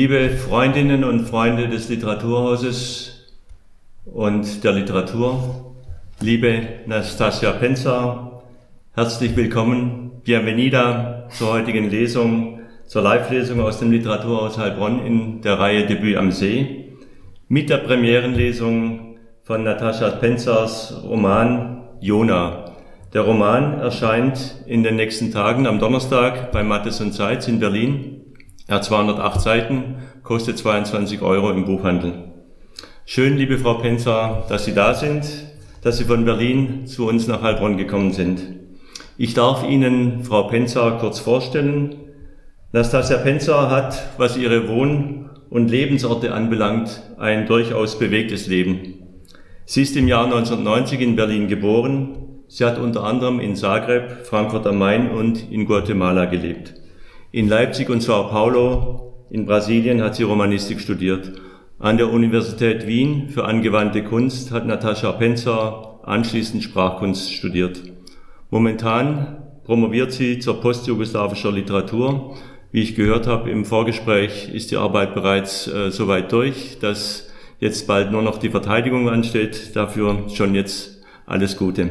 Liebe Freundinnen und Freunde des Literaturhauses und der Literatur, liebe Nastasia Penzer, herzlich willkommen, bienvenida zur heutigen Lesung, zur Live-Lesung aus dem Literaturhaus Heilbronn in der Reihe Debüt am See mit der Premierenlesung von Natascha Penzers Roman Jona. Der Roman erscheint in den nächsten Tagen am Donnerstag bei Mattes und Seitz in Berlin er hat 208 Seiten, kostet 22 Euro im Buchhandel. Schön, liebe Frau Penzer, dass Sie da sind, dass Sie von Berlin zu uns nach Heilbronn gekommen sind. Ich darf Ihnen Frau Penzer kurz vorstellen. Nastasia Penzer hat, was ihre Wohn- und Lebensorte anbelangt, ein durchaus bewegtes Leben. Sie ist im Jahr 1990 in Berlin geboren. Sie hat unter anderem in Zagreb, Frankfurt am Main und in Guatemala gelebt. In Leipzig und Sao Paulo in Brasilien hat sie Romanistik studiert. An der Universität Wien für angewandte Kunst hat Natascha Penzer anschließend Sprachkunst studiert. Momentan promoviert sie zur postjugoslawischer Literatur. Wie ich gehört habe im Vorgespräch, ist die Arbeit bereits äh, so weit durch, dass jetzt bald nur noch die Verteidigung ansteht. Dafür schon jetzt alles Gute.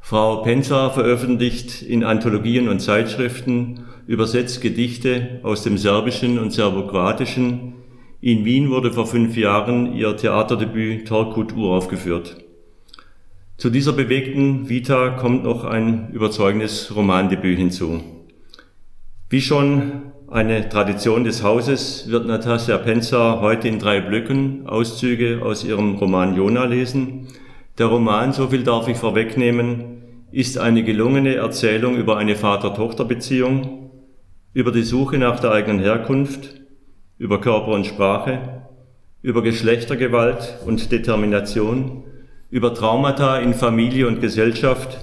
Frau Penzer veröffentlicht in Anthologien und Zeitschriften übersetzt Gedichte aus dem Serbischen und Serbokroatischen. In Wien wurde vor fünf Jahren ihr Theaterdebüt Torkut uraufgeführt. Zu dieser bewegten Vita kommt noch ein überzeugendes Romandebüt hinzu. Wie schon eine Tradition des Hauses wird Natasja Penza heute in drei Blöcken Auszüge aus ihrem Roman Jona lesen. Der Roman, so viel darf ich vorwegnehmen, ist eine gelungene Erzählung über eine Vater-Tochter-Beziehung, über die Suche nach der eigenen Herkunft, über Körper und Sprache, über Geschlechtergewalt und Determination, über Traumata in Familie und Gesellschaft,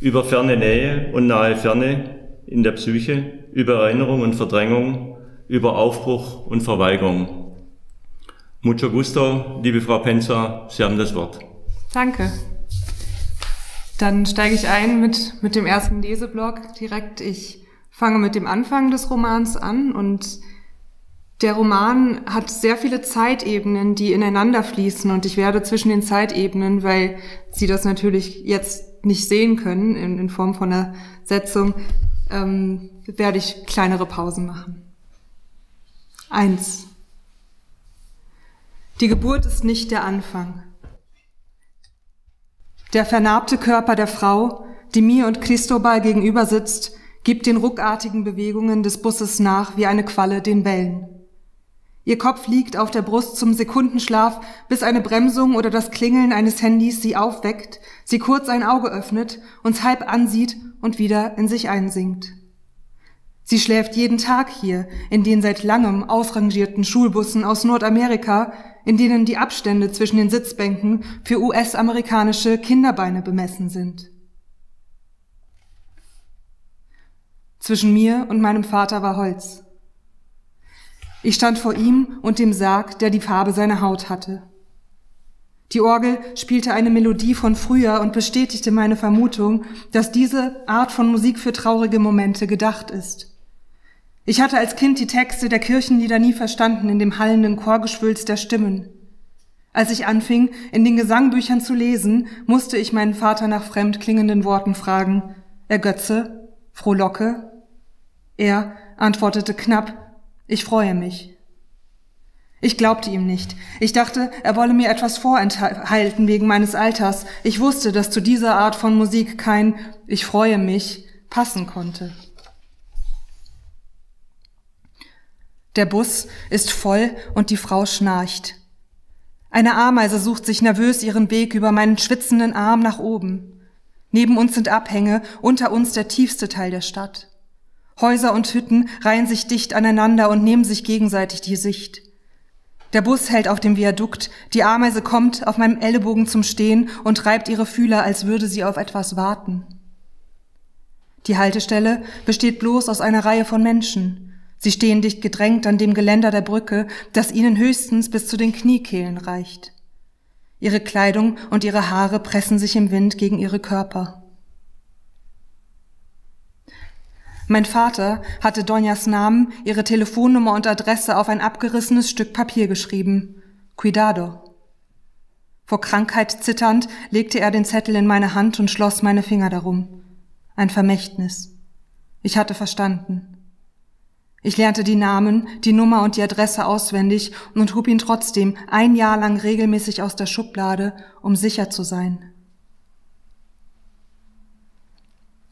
über ferne Nähe und nahe Ferne in der Psyche, über Erinnerung und Verdrängung, über Aufbruch und Verweigerung. Mucho gusto, liebe Frau Penzer, Sie haben das Wort. Danke. Dann steige ich ein mit, mit dem ersten Leseblock direkt. Ich fange mit dem Anfang des Romans an und der Roman hat sehr viele Zeitebenen, die ineinander fließen und ich werde zwischen den Zeitebenen, weil Sie das natürlich jetzt nicht sehen können in, in Form von einer Setzung, ähm, werde ich kleinere Pausen machen. Eins. Die Geburt ist nicht der Anfang. Der vernarbte Körper der Frau, die mir und Cristobal gegenüber sitzt, gibt den ruckartigen Bewegungen des Busses nach wie eine Qualle den Wellen. Ihr Kopf liegt auf der Brust zum Sekundenschlaf, bis eine Bremsung oder das Klingeln eines Handys sie aufweckt, sie kurz ein Auge öffnet, uns halb ansieht und wieder in sich einsinkt. Sie schläft jeden Tag hier, in den seit langem ausrangierten Schulbussen aus Nordamerika, in denen die Abstände zwischen den Sitzbänken für US-amerikanische Kinderbeine bemessen sind. Zwischen mir und meinem Vater war Holz. Ich stand vor ihm und dem Sarg, der die Farbe seiner Haut hatte. Die Orgel spielte eine Melodie von früher und bestätigte meine Vermutung, dass diese Art von Musik für traurige Momente gedacht ist. Ich hatte als Kind die Texte der Kirchenlieder nie verstanden in dem hallenden Chorgeschwülz der Stimmen. Als ich anfing, in den Gesangbüchern zu lesen, musste ich meinen Vater nach fremd klingenden Worten fragen. Ergötze, frohlocke, er antwortete knapp, ich freue mich. Ich glaubte ihm nicht. Ich dachte, er wolle mir etwas vorenthalten wegen meines Alters. Ich wusste, dass zu dieser Art von Musik kein Ich freue mich passen konnte. Der Bus ist voll und die Frau schnarcht. Eine Ameise sucht sich nervös ihren Weg über meinen schwitzenden Arm nach oben. Neben uns sind Abhänge, unter uns der tiefste Teil der Stadt. Häuser und Hütten reihen sich dicht aneinander und nehmen sich gegenseitig die Sicht. Der Bus hält auf dem Viadukt, die Ameise kommt auf meinem Ellenbogen zum Stehen und reibt ihre Fühler, als würde sie auf etwas warten. Die Haltestelle besteht bloß aus einer Reihe von Menschen. Sie stehen dicht gedrängt an dem Geländer der Brücke, das ihnen höchstens bis zu den Kniekehlen reicht. Ihre Kleidung und ihre Haare pressen sich im Wind gegen ihre Körper. Mein Vater hatte Donjas Namen, ihre Telefonnummer und Adresse auf ein abgerissenes Stück Papier geschrieben. Cuidado. Vor Krankheit zitternd legte er den Zettel in meine Hand und schloss meine Finger darum. Ein Vermächtnis. Ich hatte verstanden. Ich lernte die Namen, die Nummer und die Adresse auswendig und hob ihn trotzdem ein Jahr lang regelmäßig aus der Schublade, um sicher zu sein.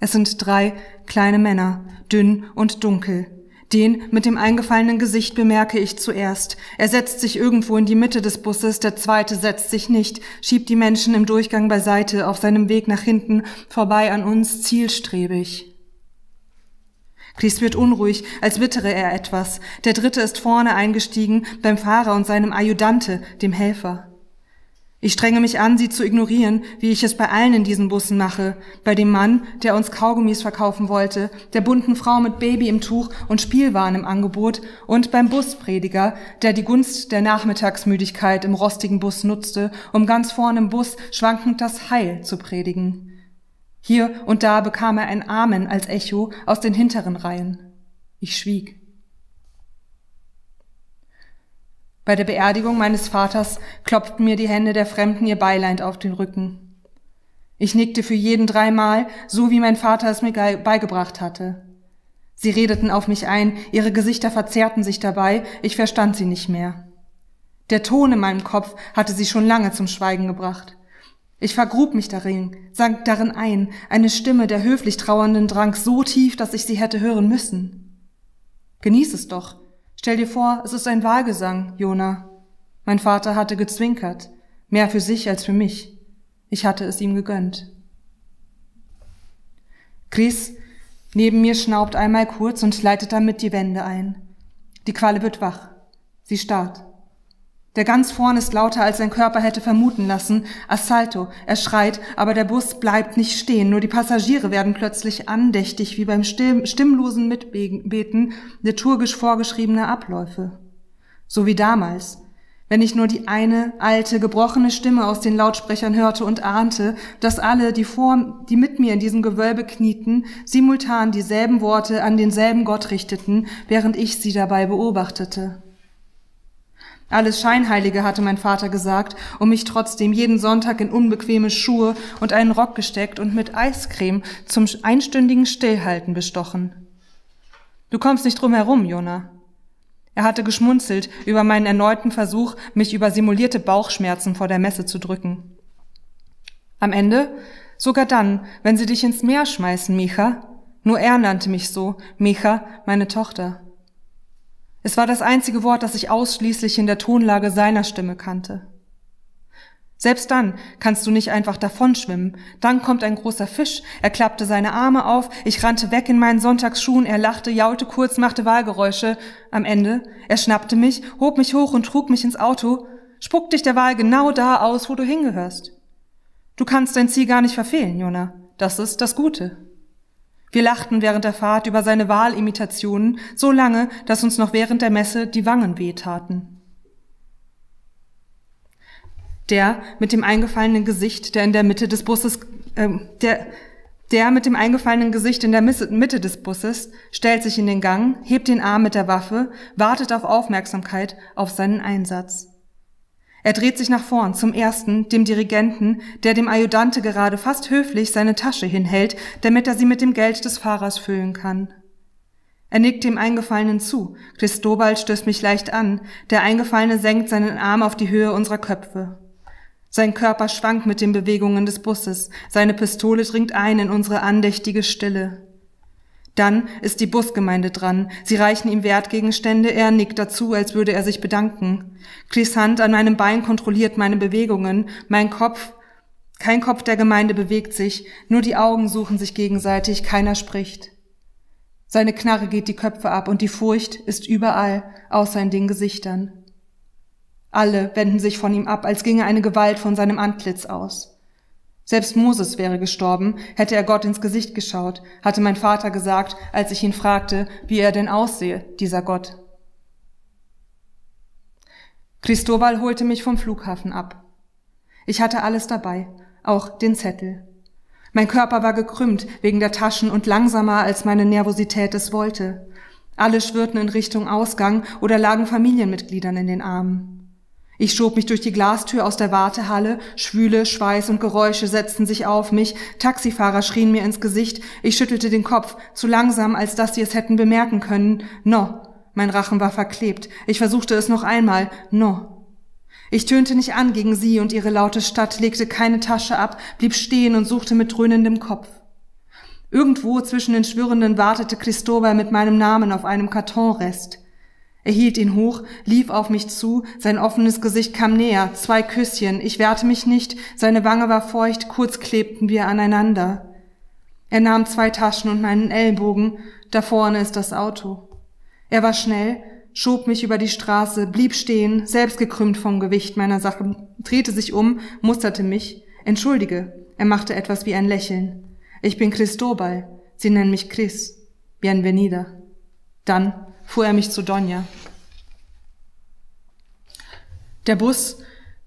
Es sind drei kleine Männer, dünn und dunkel. Den mit dem eingefallenen Gesicht bemerke ich zuerst. Er setzt sich irgendwo in die Mitte des Busses, der zweite setzt sich nicht, schiebt die Menschen im Durchgang beiseite, auf seinem Weg nach hinten, vorbei an uns, zielstrebig. Chris wird unruhig, als wittere er etwas. Der dritte ist vorne eingestiegen, beim Fahrer und seinem Adjudante, dem Helfer. Ich strenge mich an, sie zu ignorieren, wie ich es bei allen in diesen Bussen mache. Bei dem Mann, der uns Kaugummis verkaufen wollte, der bunten Frau mit Baby im Tuch und Spielwaren im Angebot und beim Busprediger, der die Gunst der Nachmittagsmüdigkeit im rostigen Bus nutzte, um ganz vorne im Bus schwankend das Heil zu predigen. Hier und da bekam er ein Amen als Echo aus den hinteren Reihen. Ich schwieg. Bei der Beerdigung meines Vaters klopften mir die Hände der Fremden ihr Beileid auf den Rücken. Ich nickte für jeden dreimal, so wie mein Vater es mir beigebracht hatte. Sie redeten auf mich ein, ihre Gesichter verzerrten sich dabei, ich verstand sie nicht mehr. Der Ton in meinem Kopf hatte sie schon lange zum Schweigen gebracht. Ich vergrub mich darin, sank darin ein, eine Stimme der höflich Trauernden drang so tief, dass ich sie hätte hören müssen. Genieß es doch, Stell dir vor, es ist ein Wahlgesang, Jona. Mein Vater hatte gezwinkert, mehr für sich als für mich. Ich hatte es ihm gegönnt. Chris neben mir schnaubt einmal kurz und leitet damit die Wände ein. Die Qualle wird wach. Sie starrt. Der ganz vorn ist lauter, als sein Körper hätte vermuten lassen. Assalto. Er schreit, aber der Bus bleibt nicht stehen. Nur die Passagiere werden plötzlich andächtig, wie beim stimm stimmlosen Mitbeten liturgisch vorgeschriebener Abläufe. So wie damals, wenn ich nur die eine alte, gebrochene Stimme aus den Lautsprechern hörte und ahnte, dass alle, die vor, die mit mir in diesem Gewölbe knieten, simultan dieselben Worte an denselben Gott richteten, während ich sie dabei beobachtete. Alles Scheinheilige hatte mein Vater gesagt und mich trotzdem jeden Sonntag in unbequeme Schuhe und einen Rock gesteckt und mit Eiscreme zum einstündigen Stillhalten bestochen. Du kommst nicht drum herum, Jona. Er hatte geschmunzelt über meinen erneuten Versuch, mich über simulierte Bauchschmerzen vor der Messe zu drücken. Am Ende, sogar dann, wenn sie dich ins Meer schmeißen, Micha, nur er nannte mich so, Micha, meine Tochter. Es war das einzige Wort, das ich ausschließlich in der Tonlage seiner Stimme kannte. Selbst dann kannst du nicht einfach davonschwimmen. Dann kommt ein großer Fisch, er klappte seine Arme auf, ich rannte weg in meinen Sonntagsschuhen, er lachte, jaulte kurz, machte Wahlgeräusche. Am Ende, er schnappte mich, hob mich hoch und trug mich ins Auto, spuck dich der Wahl genau da aus, wo du hingehörst. Du kannst dein Ziel gar nicht verfehlen, Jona. Das ist das Gute. Wir lachten während der Fahrt über seine Wahlimitationen so lange, dass uns noch während der Messe die Wangen wehtaten. Der mit dem eingefallenen Gesicht, der in der Mitte des Busses, äh, der, der mit dem eingefallenen Gesicht in der Mitte des Busses stellt sich in den Gang, hebt den Arm mit der Waffe, wartet auf Aufmerksamkeit, auf seinen Einsatz. Er dreht sich nach vorn zum ersten, dem Dirigenten, der dem Adjudante gerade fast höflich seine Tasche hinhält, damit er sie mit dem Geld des Fahrers füllen kann. Er nickt dem Eingefallenen zu. Christobal stößt mich leicht an. Der Eingefallene senkt seinen Arm auf die Höhe unserer Köpfe. Sein Körper schwankt mit den Bewegungen des Busses. Seine Pistole dringt ein in unsere andächtige Stille. Dann ist die Busgemeinde dran. Sie reichen ihm Wertgegenstände, er nickt dazu, als würde er sich bedanken. Chris Hand an meinem Bein kontrolliert meine Bewegungen, mein Kopf, kein Kopf der Gemeinde bewegt sich, nur die Augen suchen sich gegenseitig, keiner spricht. Seine Knarre geht die Köpfe ab und die Furcht ist überall, außer in den Gesichtern. Alle wenden sich von ihm ab, als ginge eine Gewalt von seinem Antlitz aus. Selbst Moses wäre gestorben, hätte er Gott ins Gesicht geschaut, hatte mein Vater gesagt, als ich ihn fragte, wie er denn aussehe, dieser Gott. Cristobal holte mich vom Flughafen ab. Ich hatte alles dabei, auch den Zettel. Mein Körper war gekrümmt wegen der Taschen und langsamer, als meine Nervosität es wollte. Alle schwirrten in Richtung Ausgang oder lagen Familienmitgliedern in den Armen. Ich schob mich durch die Glastür aus der Wartehalle, Schwüle, Schweiß und Geräusche setzten sich auf mich, Taxifahrer schrien mir ins Gesicht, ich schüttelte den Kopf, zu langsam, als dass sie es hätten bemerken können. No, mein Rachen war verklebt, ich versuchte es noch einmal, no. Ich tönte nicht an gegen sie und ihre laute Stadt, legte keine Tasche ab, blieb stehen und suchte mit dröhnendem Kopf. Irgendwo zwischen den Schwirrenden wartete Christobal mit meinem Namen auf einem Kartonrest. Er hielt ihn hoch, lief auf mich zu, sein offenes Gesicht kam näher, zwei Küsschen, ich wehrte mich nicht, seine Wange war feucht, kurz klebten wir aneinander. Er nahm zwei Taschen und meinen Ellbogen, da vorne ist das Auto. Er war schnell, schob mich über die Straße, blieb stehen, selbst gekrümmt vom Gewicht meiner Sache, drehte sich um, musterte mich. Entschuldige, er machte etwas wie ein Lächeln. Ich bin Cristobal. Sie nennen mich Chris. Bienvenida. Dann fuhr er mich zu Donja. Der Bus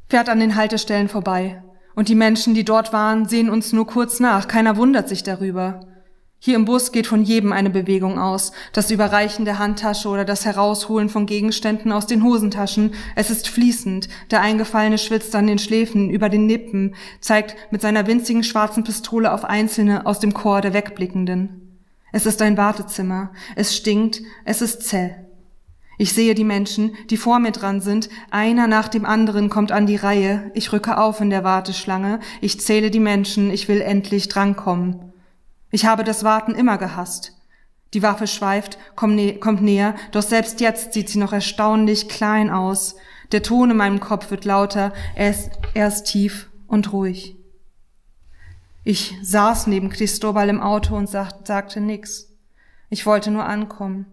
fährt an den Haltestellen vorbei. Und die Menschen, die dort waren, sehen uns nur kurz nach. Keiner wundert sich darüber. Hier im Bus geht von jedem eine Bewegung aus. Das Überreichen der Handtasche oder das Herausholen von Gegenständen aus den Hosentaschen. Es ist fließend. Der Eingefallene schwitzt an den Schläfen, über den Nippen, zeigt mit seiner winzigen schwarzen Pistole auf Einzelne aus dem Chor der Wegblickenden. Es ist ein Wartezimmer. Es stinkt. Es ist zäh. Ich sehe die Menschen, die vor mir dran sind. Einer nach dem anderen kommt an die Reihe. Ich rücke auf in der Warteschlange. Ich zähle die Menschen. Ich will endlich drankommen. Ich habe das Warten immer gehasst. Die Waffe schweift, kommt, nä kommt näher, doch selbst jetzt sieht sie noch erstaunlich klein aus. Der Ton in meinem Kopf wird lauter, er ist, er ist tief und ruhig. Ich saß neben Cristobal im Auto und sag, sagte nix. Ich wollte nur ankommen.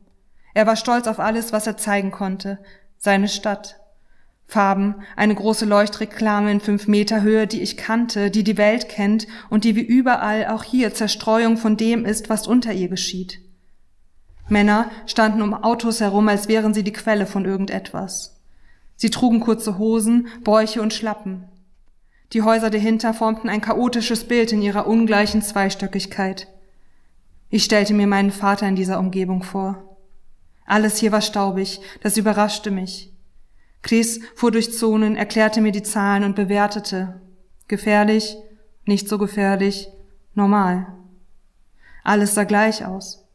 Er war stolz auf alles, was er zeigen konnte. Seine Stadt, Farben, eine große Leuchtreklame in fünf Meter Höhe, die ich kannte, die die Welt kennt und die wie überall auch hier Zerstreuung von dem ist, was unter ihr geschieht. Männer standen um Autos herum, als wären sie die Quelle von irgendetwas. Sie trugen kurze Hosen, Bäuche und Schlappen. Die Häuser dahinter formten ein chaotisches Bild in ihrer ungleichen Zweistöckigkeit. Ich stellte mir meinen Vater in dieser Umgebung vor. Alles hier war staubig, das überraschte mich. Chris fuhr durch Zonen, erklärte mir die Zahlen und bewertete. Gefährlich, nicht so gefährlich, normal. Alles sah gleich aus.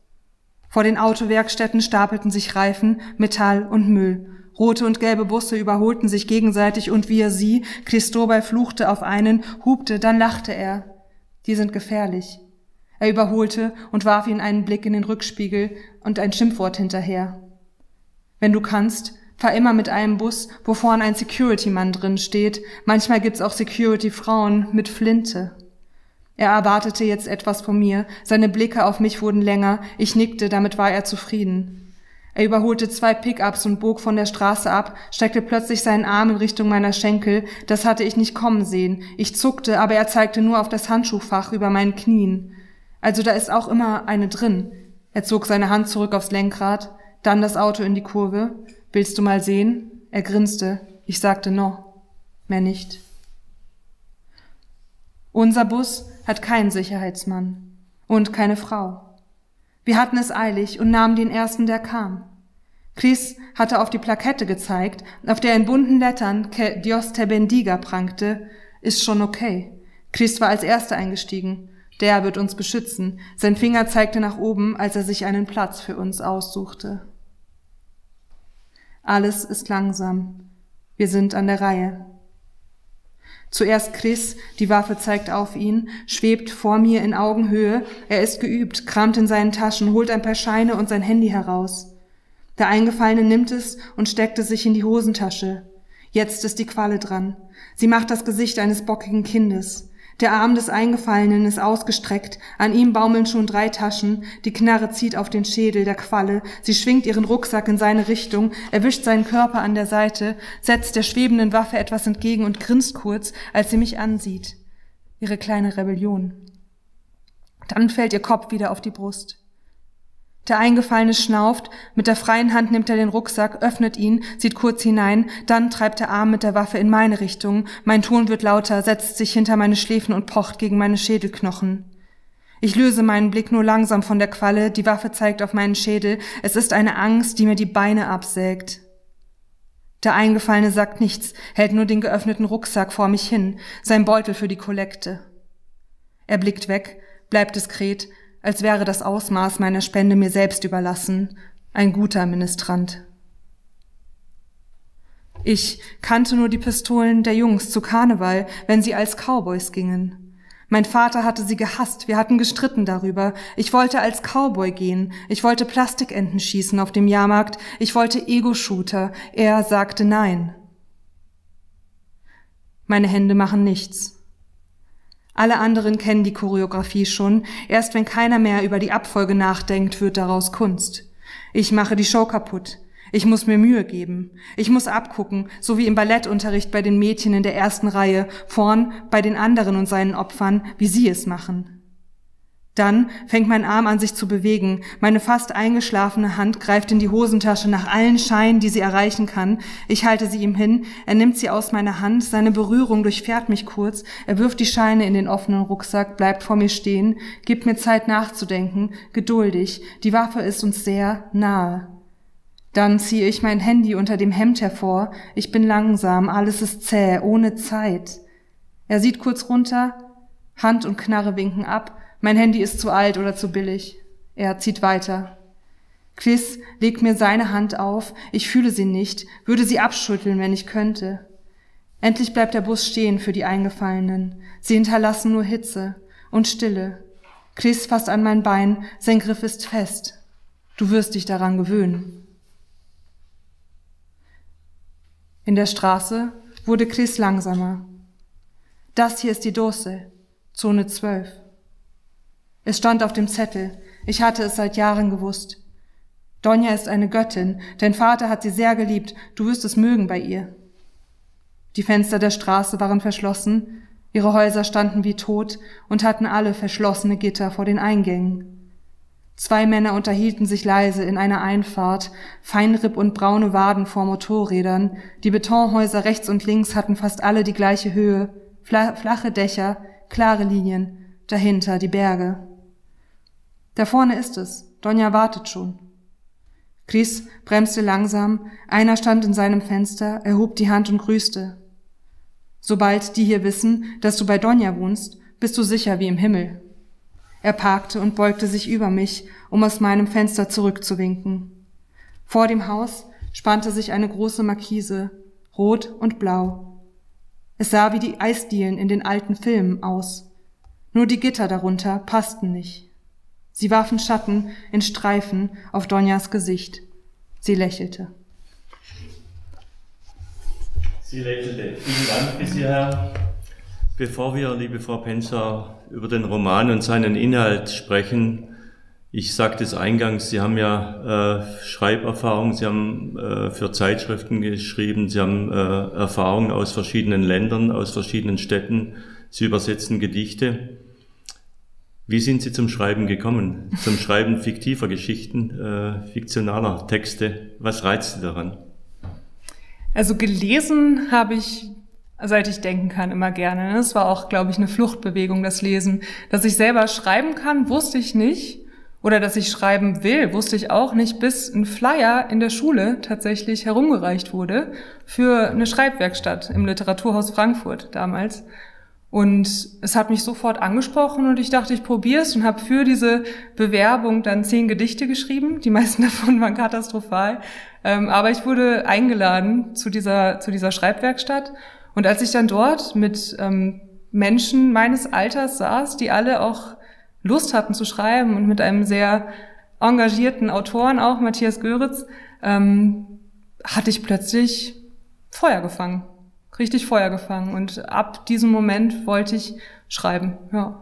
Vor den Autowerkstätten stapelten sich Reifen, Metall und Müll. Rote und gelbe Busse überholten sich gegenseitig und wie er sie, Christobal fluchte auf einen, hubte, dann lachte er. Die sind gefährlich. Er überholte und warf ihn einen Blick in den Rückspiegel und ein Schimpfwort hinterher. Wenn du kannst, Fahr immer mit einem Bus, wo vorn ein Security-Mann drin steht. Manchmal gibt's auch Security-Frauen mit Flinte. Er erwartete jetzt etwas von mir. Seine Blicke auf mich wurden länger. Ich nickte, damit war er zufrieden. Er überholte zwei Pickups und bog von der Straße ab, steckte plötzlich seinen Arm in Richtung meiner Schenkel. Das hatte ich nicht kommen sehen. Ich zuckte, aber er zeigte nur auf das Handschuhfach über meinen Knien. Also da ist auch immer eine drin. Er zog seine Hand zurück aufs Lenkrad, dann das Auto in die Kurve. Willst du mal sehen? Er grinste. Ich sagte no, mehr nicht. Unser Bus hat keinen Sicherheitsmann und keine Frau. Wir hatten es eilig und nahmen den ersten, der kam. Chris hatte auf die Plakette gezeigt, auf der in bunten Lettern Que Dios te bendiga prangte, ist schon okay. Chris war als erster eingestiegen. Der wird uns beschützen. Sein Finger zeigte nach oben, als er sich einen Platz für uns aussuchte. Alles ist langsam. Wir sind an der Reihe. Zuerst Chris, die Waffe zeigt auf ihn, schwebt vor mir in Augenhöhe. Er ist geübt, kramt in seinen Taschen, holt ein paar Scheine und sein Handy heraus. Der Eingefallene nimmt es und steckt es sich in die Hosentasche. Jetzt ist die Qualle dran. Sie macht das Gesicht eines bockigen Kindes. Der Arm des Eingefallenen ist ausgestreckt, an ihm baumeln schon drei Taschen, die Knarre zieht auf den Schädel der Qualle, sie schwingt ihren Rucksack in seine Richtung, erwischt seinen Körper an der Seite, setzt der schwebenden Waffe etwas entgegen und grinst kurz, als sie mich ansieht. Ihre kleine Rebellion. Dann fällt ihr Kopf wieder auf die Brust. Der Eingefallene schnauft, mit der freien Hand nimmt er den Rucksack, öffnet ihn, sieht kurz hinein, dann treibt der Arm mit der Waffe in meine Richtung, mein Ton wird lauter, setzt sich hinter meine Schläfen und pocht gegen meine Schädelknochen. Ich löse meinen Blick nur langsam von der Qualle, die Waffe zeigt auf meinen Schädel, es ist eine Angst, die mir die Beine absägt. Der Eingefallene sagt nichts, hält nur den geöffneten Rucksack vor mich hin, sein Beutel für die Kollekte. Er blickt weg, bleibt diskret, als wäre das Ausmaß meiner Spende mir selbst überlassen, ein guter Ministrant. Ich kannte nur die Pistolen der Jungs zu Karneval, wenn sie als Cowboys gingen. Mein Vater hatte sie gehasst, wir hatten gestritten darüber. Ich wollte als Cowboy gehen, ich wollte Plastikenten schießen auf dem Jahrmarkt, ich wollte Ego-Shooter, er sagte nein. Meine Hände machen nichts. Alle anderen kennen die Choreografie schon. Erst wenn keiner mehr über die Abfolge nachdenkt, wird daraus Kunst. Ich mache die Show kaputt. Ich muss mir Mühe geben. Ich muss abgucken, so wie im Ballettunterricht bei den Mädchen in der ersten Reihe, vorn bei den anderen und seinen Opfern, wie sie es machen. Dann fängt mein Arm an sich zu bewegen, meine fast eingeschlafene Hand greift in die Hosentasche nach allen Scheinen, die sie erreichen kann. Ich halte sie ihm hin, er nimmt sie aus meiner Hand, seine Berührung durchfährt mich kurz, er wirft die Scheine in den offenen Rucksack, bleibt vor mir stehen, gibt mir Zeit nachzudenken, geduldig, die Waffe ist uns sehr nahe. Dann ziehe ich mein Handy unter dem Hemd hervor, ich bin langsam, alles ist zäh, ohne Zeit. Er sieht kurz runter, Hand und Knarre winken ab, mein Handy ist zu alt oder zu billig. Er zieht weiter. Chris legt mir seine Hand auf, ich fühle sie nicht, würde sie abschütteln, wenn ich könnte. Endlich bleibt der Bus stehen für die Eingefallenen. Sie hinterlassen nur Hitze und Stille. Chris fasst an mein Bein, sein Griff ist fest. Du wirst dich daran gewöhnen. In der Straße wurde Chris langsamer. Das hier ist die Dose, Zone 12. Es stand auf dem Zettel. Ich hatte es seit Jahren gewusst. Donja ist eine Göttin. Dein Vater hat sie sehr geliebt. Du wirst es mögen bei ihr. Die Fenster der Straße waren verschlossen. Ihre Häuser standen wie tot und hatten alle verschlossene Gitter vor den Eingängen. Zwei Männer unterhielten sich leise in einer Einfahrt, Feinripp und braune Waden vor Motorrädern. Die Betonhäuser rechts und links hatten fast alle die gleiche Höhe, flache Dächer, klare Linien, dahinter die Berge. Da vorne ist es. Donja wartet schon. Chris bremste langsam, einer stand in seinem Fenster, erhob die Hand und grüßte. Sobald die hier wissen, dass du bei Donja wohnst, bist du sicher wie im Himmel. Er parkte und beugte sich über mich, um aus meinem Fenster zurückzuwinken. Vor dem Haus spannte sich eine große Markise, rot und blau. Es sah wie die Eisdielen in den alten Filmen aus. Nur die Gitter darunter passten nicht. Sie warfen Schatten in Streifen auf Donjas Gesicht. Sie lächelte. Sie lächelte. Vielen Dank bis hierher. Bevor wir, liebe Frau Penzer, über den Roman und seinen Inhalt sprechen, ich sagte es eingangs, Sie haben ja äh, Schreiberfahrung, Sie haben äh, für Zeitschriften geschrieben, Sie haben äh, Erfahrungen aus verschiedenen Ländern, aus verschiedenen Städten, Sie übersetzen Gedichte. Wie sind Sie zum Schreiben gekommen? Zum Schreiben fiktiver Geschichten, äh, fiktionaler Texte? Was reizt Sie daran? Also gelesen habe ich, seit ich denken kann, immer gerne. Es war auch, glaube ich, eine Fluchtbewegung, das Lesen. Dass ich selber schreiben kann, wusste ich nicht. Oder dass ich schreiben will, wusste ich auch nicht, bis ein Flyer in der Schule tatsächlich herumgereicht wurde für eine Schreibwerkstatt im Literaturhaus Frankfurt damals. Und es hat mich sofort angesprochen und ich dachte, ich probiere es und habe für diese Bewerbung dann zehn Gedichte geschrieben. Die meisten davon waren katastrophal. Ähm, aber ich wurde eingeladen zu dieser, zu dieser Schreibwerkstatt. Und als ich dann dort mit ähm, Menschen meines Alters saß, die alle auch Lust hatten zu schreiben und mit einem sehr engagierten Autoren auch, Matthias Göritz, ähm, hatte ich plötzlich Feuer gefangen richtig Feuer gefangen. Und ab diesem Moment wollte ich schreiben. Ja.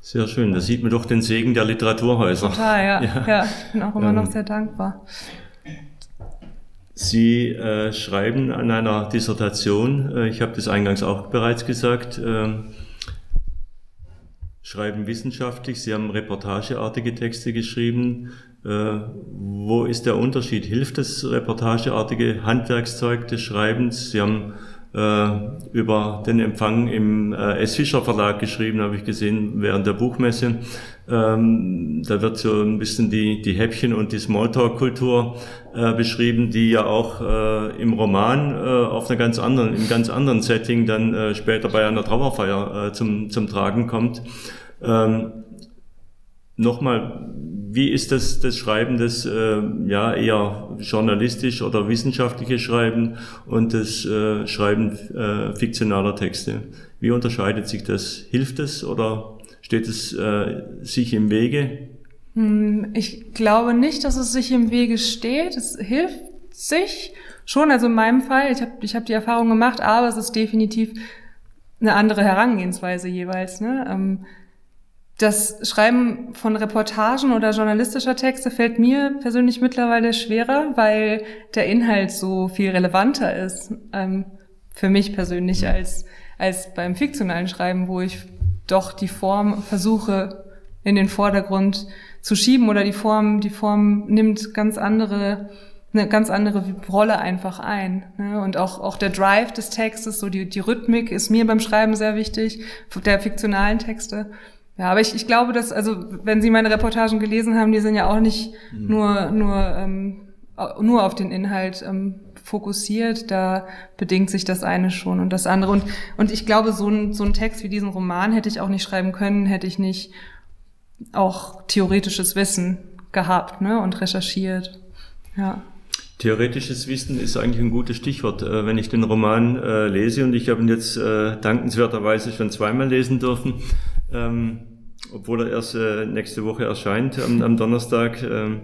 Sehr schön. Da sieht man doch den Segen der Literaturhäuser. Total, ja. ja. ja ich bin auch immer ähm, noch sehr dankbar. Sie äh, schreiben an einer Dissertation, äh, ich habe das eingangs auch bereits gesagt, äh, schreiben wissenschaftlich, Sie haben reportageartige Texte geschrieben. Äh, wo ist der Unterschied? Hilft das reportageartige Handwerkszeug des Schreibens? Sie haben über den Empfang im äh, S. Fischer Verlag geschrieben, habe ich gesehen, während der Buchmesse. Ähm, da wird so ein bisschen die, die Häppchen- und die Smalltalk-Kultur äh, beschrieben, die ja auch äh, im Roman äh, auf einer ganz anderen, im ganz anderen Setting dann äh, später bei einer Trauerfeier äh, zum, zum Tragen kommt. Ähm, Nochmal, wie ist das, das Schreiben, das äh, ja eher journalistisch oder wissenschaftliche Schreiben und das äh, Schreiben äh, fiktionaler Texte? Wie unterscheidet sich das? Hilft es oder steht es äh, sich im Wege? Hm, ich glaube nicht, dass es sich im Wege steht. Es hilft sich schon. Also in meinem Fall, ich habe ich hab die Erfahrung gemacht, aber es ist definitiv eine andere Herangehensweise jeweils. Ne? Ähm, das Schreiben von Reportagen oder journalistischer Texte fällt mir persönlich mittlerweile schwerer, weil der Inhalt so viel relevanter ist ähm, für mich persönlich als, als beim fiktionalen Schreiben, wo ich doch die Form versuche in den Vordergrund zu schieben oder die Form, die Form nimmt ganz andere, eine ganz andere Rolle einfach ein. Ne? Und auch, auch der Drive des Textes, so die, die Rhythmik ist mir beim Schreiben sehr wichtig, der fiktionalen Texte. Ja, aber ich, ich glaube, dass, also wenn Sie meine Reportagen gelesen haben, die sind ja auch nicht mhm. nur, nur, ähm, nur auf den Inhalt ähm, fokussiert, da bedingt sich das eine schon und das andere. Und, und ich glaube, so ein, so ein Text wie diesen Roman hätte ich auch nicht schreiben können, hätte ich nicht auch theoretisches Wissen gehabt ne, und recherchiert. Ja. Theoretisches Wissen ist eigentlich ein gutes Stichwort. Äh, wenn ich den Roman äh, lese und ich habe ihn jetzt äh, dankenswerterweise schon zweimal lesen dürfen, ähm, obwohl er erst äh, nächste Woche erscheint, am, am Donnerstag. Ähm,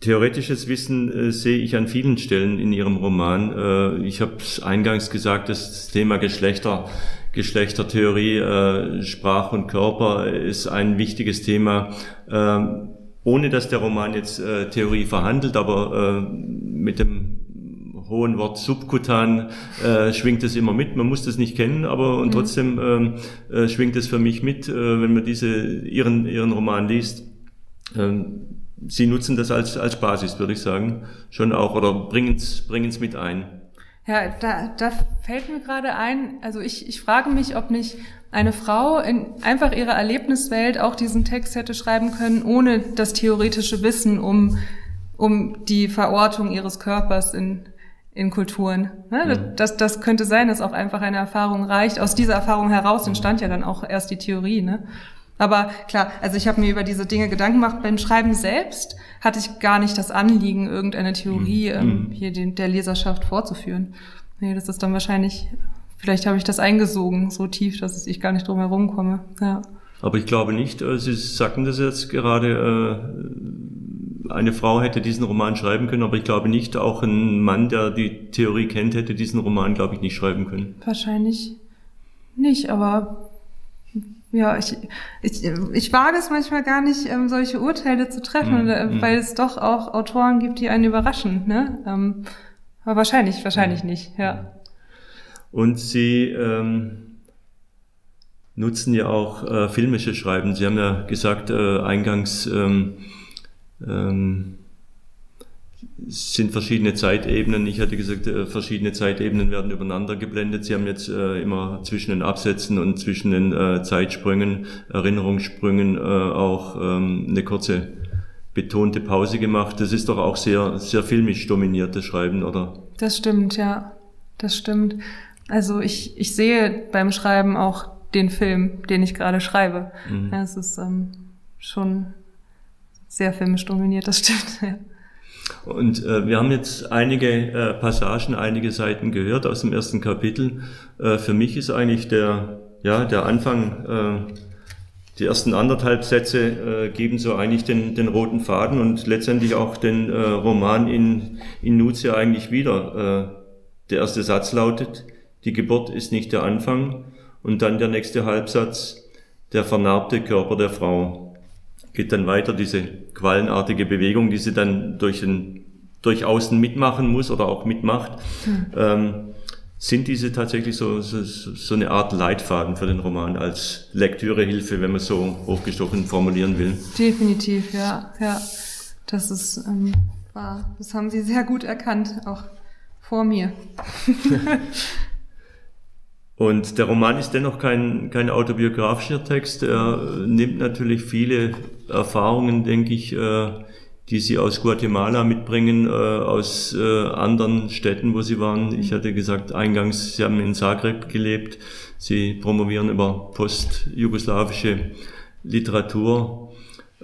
theoretisches Wissen äh, sehe ich an vielen Stellen in Ihrem Roman. Äh, ich habe es eingangs gesagt, das Thema Geschlechter, Geschlechtertheorie, äh, Sprach und Körper ist ein wichtiges Thema. Ähm, ohne dass der Roman jetzt äh, Theorie verhandelt, aber äh, mit dem hohen Wort subkutan äh, schwingt es immer mit. Man muss das nicht kennen, aber und mhm. trotzdem ähm, äh, schwingt es für mich mit, äh, wenn man diese ihren ihren Roman liest. Ähm, Sie nutzen das als als Basis, würde ich sagen, schon auch oder bringen es bringen es mit ein. Ja, da, da fällt mir gerade ein, also ich, ich frage mich, ob nicht eine Frau in einfach ihrer Erlebniswelt auch diesen Text hätte schreiben können, ohne das theoretische Wissen um, um die Verortung ihres Körpers in, in Kulturen. Ne? Mhm. Das, das könnte sein, dass auch einfach eine Erfahrung reicht. Aus dieser Erfahrung heraus entstand ja dann auch erst die Theorie. Ne? Aber klar, also ich habe mir über diese Dinge Gedanken gemacht. Beim Schreiben selbst hatte ich gar nicht das Anliegen, irgendeine Theorie mhm. ähm, mhm. hier den, der Leserschaft vorzuführen. Nee, das ist dann wahrscheinlich, vielleicht habe ich das eingesogen so tief, dass ich gar nicht drum herum komme. Ja. Aber ich glaube nicht, äh, Sie sagten das jetzt gerade, äh, eine Frau hätte diesen Roman schreiben können, aber ich glaube nicht, auch ein Mann, der die Theorie kennt, hätte diesen Roman, glaube ich, nicht schreiben können. Wahrscheinlich nicht, aber ja, ich, ich, ich wage es manchmal gar nicht, ähm, solche Urteile zu treffen, mm, weil mm. es doch auch Autoren gibt, die einen überraschen. Ne? Ähm, aber wahrscheinlich, wahrscheinlich mm. nicht, ja. Und Sie ähm, nutzen ja auch äh, filmische Schreiben. Sie haben ja gesagt, äh, eingangs, ähm, ähm, sind verschiedene Zeitebenen. Ich hatte gesagt, äh, verschiedene Zeitebenen werden übereinander geblendet. Sie haben jetzt äh, immer zwischen den Absätzen und zwischen den äh, Zeitsprüngen, Erinnerungssprüngen äh, auch ähm, eine kurze betonte Pause gemacht. Das ist doch auch sehr, sehr filmisch dominiertes Schreiben, oder? Das stimmt, ja. Das stimmt. Also ich, ich sehe beim Schreiben auch den Film, den ich gerade schreibe. Mhm. Ja, es ist ähm, schon sehr filmisch dominiert, das stimmt. Und äh, wir haben jetzt einige äh, Passagen, einige Seiten gehört aus dem ersten Kapitel. Äh, für mich ist eigentlich der, ja, der Anfang, äh, die ersten anderthalb Sätze äh, geben so eigentlich den, den roten Faden und letztendlich auch den äh, Roman in, in Nutze eigentlich wieder. Äh, der erste Satz lautet, die Geburt ist nicht der Anfang. Und dann der nächste Halbsatz, der vernarbte Körper der Frau. Geht dann weiter, diese quallenartige Bewegung, die sie dann durch, den, durch außen mitmachen muss oder auch mitmacht. Mhm. Ähm, sind diese tatsächlich so, so, so eine Art Leitfaden für den Roman als Lektürehilfe, wenn man so hochgestochen formulieren will? Definitiv, ja, ja. Das ist ähm, wahr. Das haben Sie sehr gut erkannt, auch vor mir. Und der Roman ist dennoch kein, kein autobiografischer Text. Er nimmt natürlich viele Erfahrungen, denke ich, äh, die Sie aus Guatemala mitbringen, äh, aus äh, anderen Städten, wo Sie waren. Ich hatte gesagt, eingangs, Sie haben in Zagreb gelebt. Sie promovieren über postjugoslawische Literatur.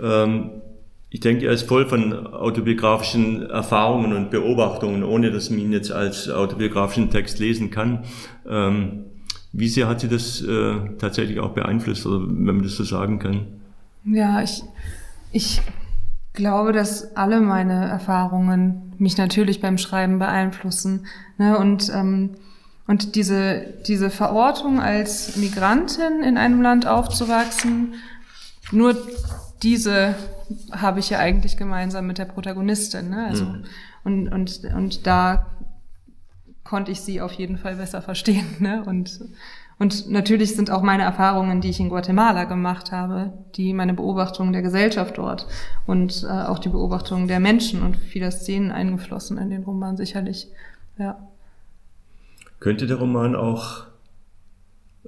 Ähm, ich denke, er ist voll von autobiografischen Erfahrungen und Beobachtungen, ohne dass man ihn jetzt als autobiografischen Text lesen kann. Ähm, wie sehr hat sie das äh, tatsächlich auch beeinflusst, oder wenn man das so sagen kann? Ja, ich, ich glaube, dass alle meine Erfahrungen mich natürlich beim Schreiben beeinflussen. Ne? Und, ähm, und diese, diese Verortung als Migrantin in einem Land aufzuwachsen, nur diese habe ich ja eigentlich gemeinsam mit der Protagonistin. Ne? Also, mhm. und, und, und da konnte ich sie auf jeden Fall besser verstehen. Ne? Und, und natürlich sind auch meine Erfahrungen, die ich in Guatemala gemacht habe, die meine Beobachtung der Gesellschaft dort und äh, auch die Beobachtung der Menschen und vieler Szenen eingeflossen in den Roman sicherlich. Ja. Könnte der Roman auch,